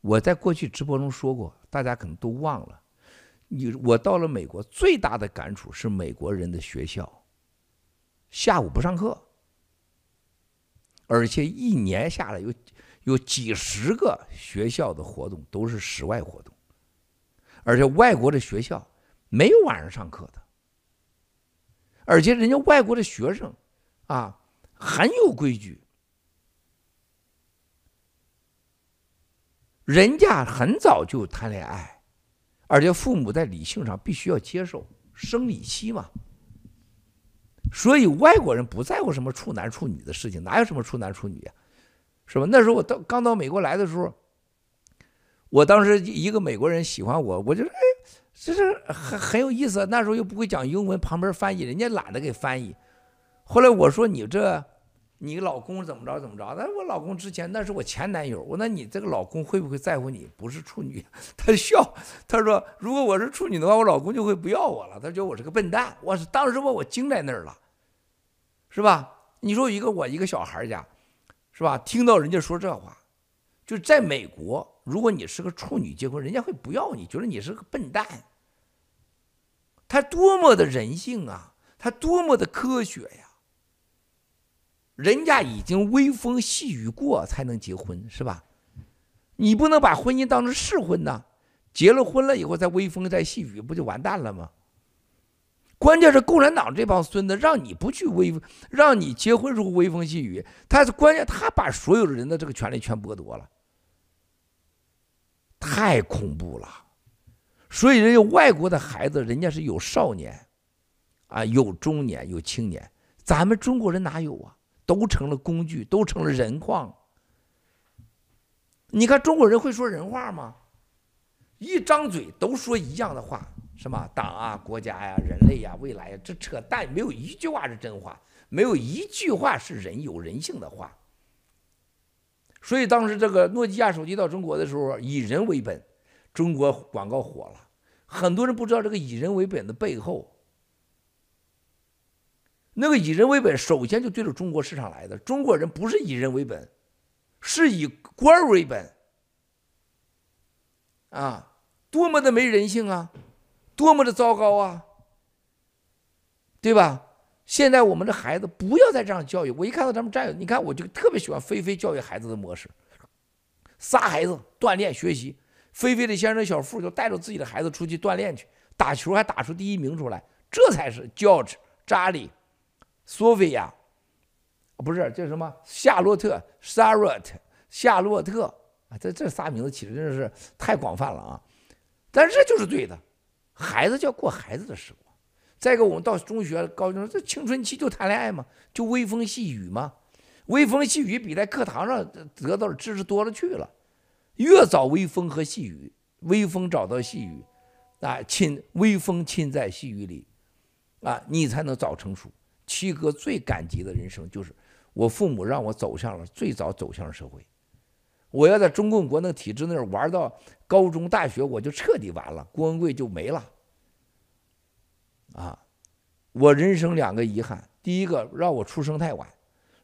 Speaker 1: 我在过去直播中说过，大家可能都忘了。你我到了美国，最大的感触是美国人的学校下午不上课，而且一年下来有有几十个学校的活动都是室外活动，而且外国的学校没有晚上上课的。而且人家外国的学生，啊，很有规矩。人家很早就谈恋爱，而且父母在理性上必须要接受生理期嘛。所以外国人不在乎什么处男处女的事情，哪有什么处男处女呀，是吧？那时候我到刚到美国来的时候，我当时一个美国人喜欢我，我就说哎。这是很很有意思，那时候又不会讲英文，旁边翻译，人家懒得给翻译。后来我说你这，你老公怎么着怎么着？那我老公之前那是我前男友，我那你这个老公会不会在乎你不是处女？他笑，他说如果我是处女的话，我老公就会不要我了，他觉得我是个笨蛋。我是当时我我惊在那儿了，是吧？你说一个我一个小孩家，是吧？听到人家说这话，就在美国。如果你是个处女结婚，人家会不要你，觉得你是个笨蛋。他多么的人性啊，他多么的科学呀！人家已经微风细雨过才能结婚，是吧？你不能把婚姻当成试婚呐，结了婚了以后再微风再细雨，不就完蛋了吗？关键是共产党这帮孙子让你不去微，让你结婚时候微风细雨，他是关键，他把所有的人的这个权利全剥夺了。太恐怖了，所以人家外国的孩子，人家是有少年，啊，有中年，有青年，咱们中国人哪有啊？都成了工具，都成了人矿。你看中国人会说人话吗？一张嘴都说一样的话，什么党啊、国家呀、人类呀、未来呀，这扯淡，没有一句话是真话，没有一句话是人有人性的话。所以当时这个诺基亚手机到中国的时候，以人为本，中国广告火了。很多人不知道这个以人为本的背后，那个以人为本首先就对着中国市场来的。中国人不是以人为本，是以官为本。啊，多么的没人性啊，多么的糟糕啊，对吧？现在我们的孩子不要再这样教育。我一看到他们战友，你看我就特别喜欢菲菲教育孩子的模式，仨孩子锻炼学习。菲菲的先生小付就带着自己的孩子出去锻炼去，打球还打出第一名出来，这才是 George、查理、索菲亚，不是叫什么夏洛特、Charlotte、夏洛特啊，这这仨名字起的真的是太广泛了啊！但是这就是对的，孩子就要过孩子的时光。再一个，我们到中学、高中，这青春期就谈恋爱嘛，就微风细雨嘛。微风细雨比在课堂上得到的知识多了去了。越早微风和细雨，微风找到细雨，啊，亲微风亲在细雨里，啊，你才能早成熟。七哥最感激的人生就是我父母让我走向了最早走向社会。我要在中共国那体制那玩到高中、大学，我就彻底完了，郭文贵就没了。啊，我人生两个遗憾，第一个让我出生太晚，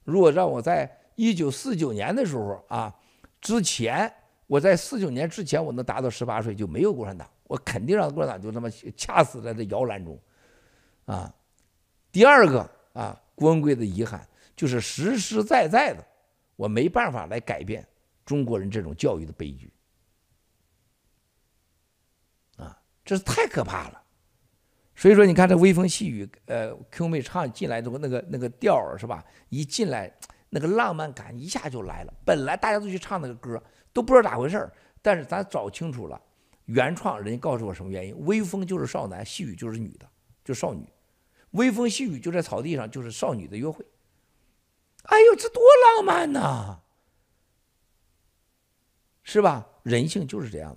Speaker 1: 如果让我在一九四九年的时候啊之前，我在四九年之前我能达到十八岁，就没有共产党，我肯定让共产党就这么掐死在这摇篮中，啊，第二个啊，郭文贵的遗憾就是实实在在的，我没办法来改变中国人这种教育的悲剧，啊，这是太可怕了。所以说，你看这微风细雨，呃，Q 妹唱进来之后，那个那个调儿是吧？一进来，那个浪漫感一下就来了。本来大家都去唱那个歌，都不知道咋回事儿，但是咱找清楚了，原创人家告诉我什么原因？微风就是少男，细雨就是女的，就少女。微风细雨就在草地上，就是少女的约会。哎呦，这多浪漫呐，是吧？人性就是这样。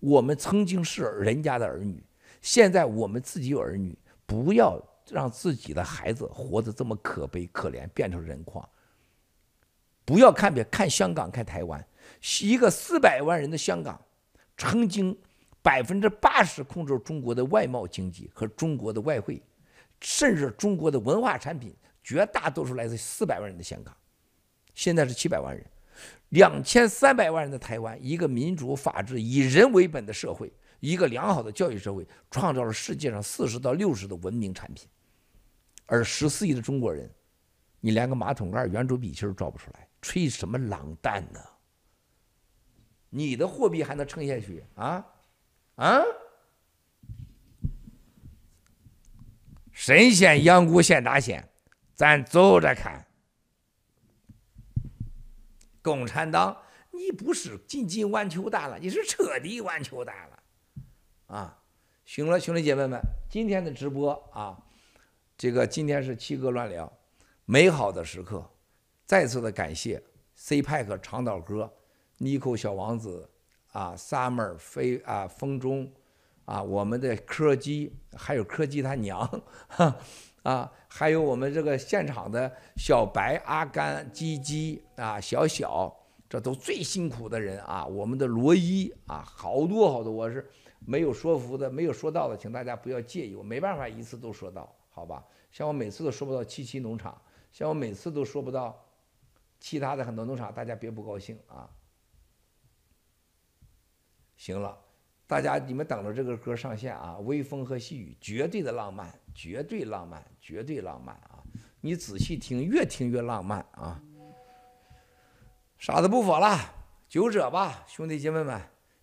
Speaker 1: 我们曾经是人家的儿女。现在我们自己有儿女，不要让自己的孩子活得这么可悲可怜，变成人矿。不要看别看香港，看台湾，一个四百万人的香港，曾经百分之八十控制中国的外贸经济和中国的外汇，甚至中国的文化产品，绝大多数来自四百万人的香港。现在是七百万人，两千三百万人的台湾，一个民主法治、以人为本的社会。一个良好的教育社会，创造了世界上四十到六十的文明产品，而十四亿的中国人，你连个马桶盖、圆珠笔芯儿造不出来，吹什么狼蛋呢？你的货币还能撑下去啊？啊？神仙养蛊现大仙，咱走着看。共产党，你不是仅仅完球蛋了，你是彻底完球蛋了。啊，行了，兄弟姐妹们，今天的直播啊，这个今天是七哥乱聊，美好的时刻，再次的感谢 CPAC 长岛哥、Nico 小王子啊，Summer 飞啊，风中啊，我们的柯基，还有柯基他娘，哈啊，还有我们这个现场的小白、阿甘、鸡鸡啊，小小，这都最辛苦的人啊，我们的罗伊啊，好多好多，我是。没有说服的，没有说到的，请大家不要介意，我没办法一次都说到，好吧？像我每次都说不到七七农场，像我每次都说不到其他的很多农场，大家别不高兴啊。行了，大家你们等着这个歌上线啊！微风和细雨，绝对的浪漫，绝对浪漫，绝对浪漫啊！你仔细听，越听越浪漫啊！傻子不说了，就这吧，兄弟姐妹们。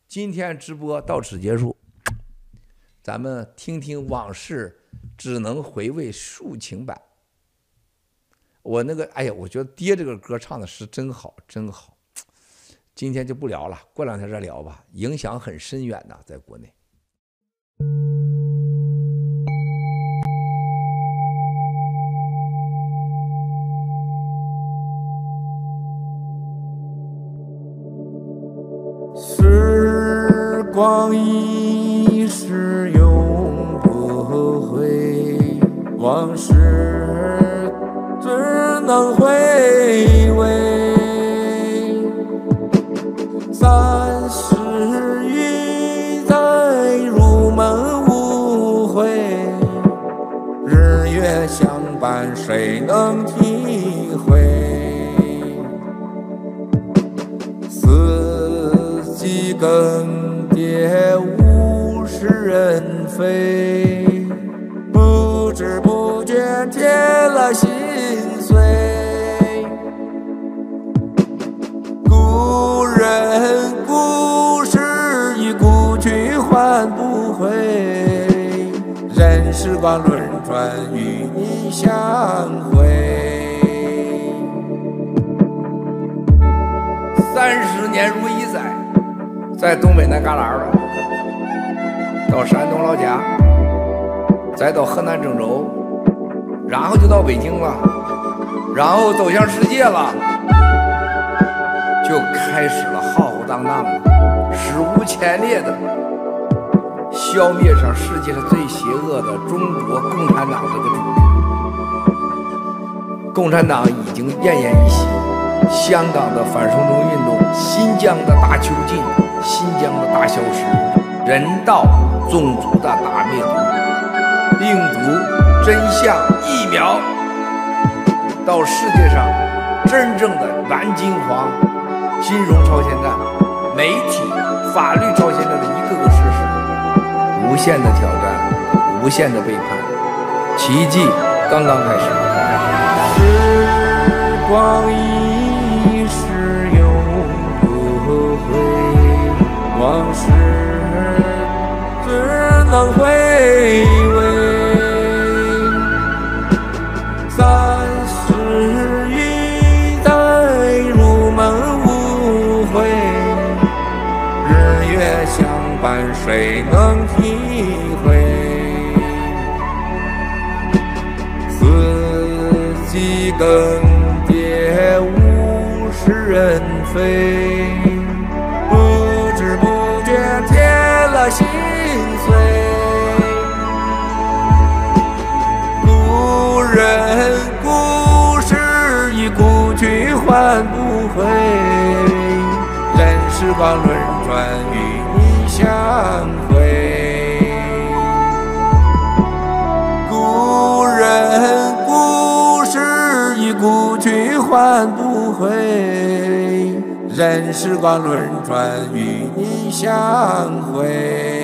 Speaker 1: 今天直播到此结束，咱们听听往事，只能回味抒情版。我那个，哎呀，我觉得爹这个歌唱的是真好，真好。今天就不聊了，过两天再聊吧，影响很深远呐，在国内。
Speaker 2: 时光一逝永不回，往事只能回伴谁能体会？四季更迭物是
Speaker 1: 人非，不知不觉添了心碎。故人故事已故去换不回，任时光轮转与你相会。三十年如一载，在东北那旮旯了，到山东老家，再到河南郑州，然后就到北京了，然后走向世界了，就开始了浩浩荡荡的、史无前例的消灭上世界上最邪恶的中国共产党这个组织。共产党已经奄奄一息。香港的反送中运动，新疆的大囚禁，新疆的大消失，人道种族的大灭族，病毒真相疫苗，到世界上真正的蓝金黄金融超限战，媒体法律超限战的一个个事实，无限的挑战，无限的背叛，奇迹刚刚开始。时光一逝永不回。往事只能回味，三十一载如梦无悔，日月相伴谁能季更迭物是人非。不知不觉添了心碎，故人故事已故去还不回，任时光轮转与你相去还不回。任时光轮转与你相会。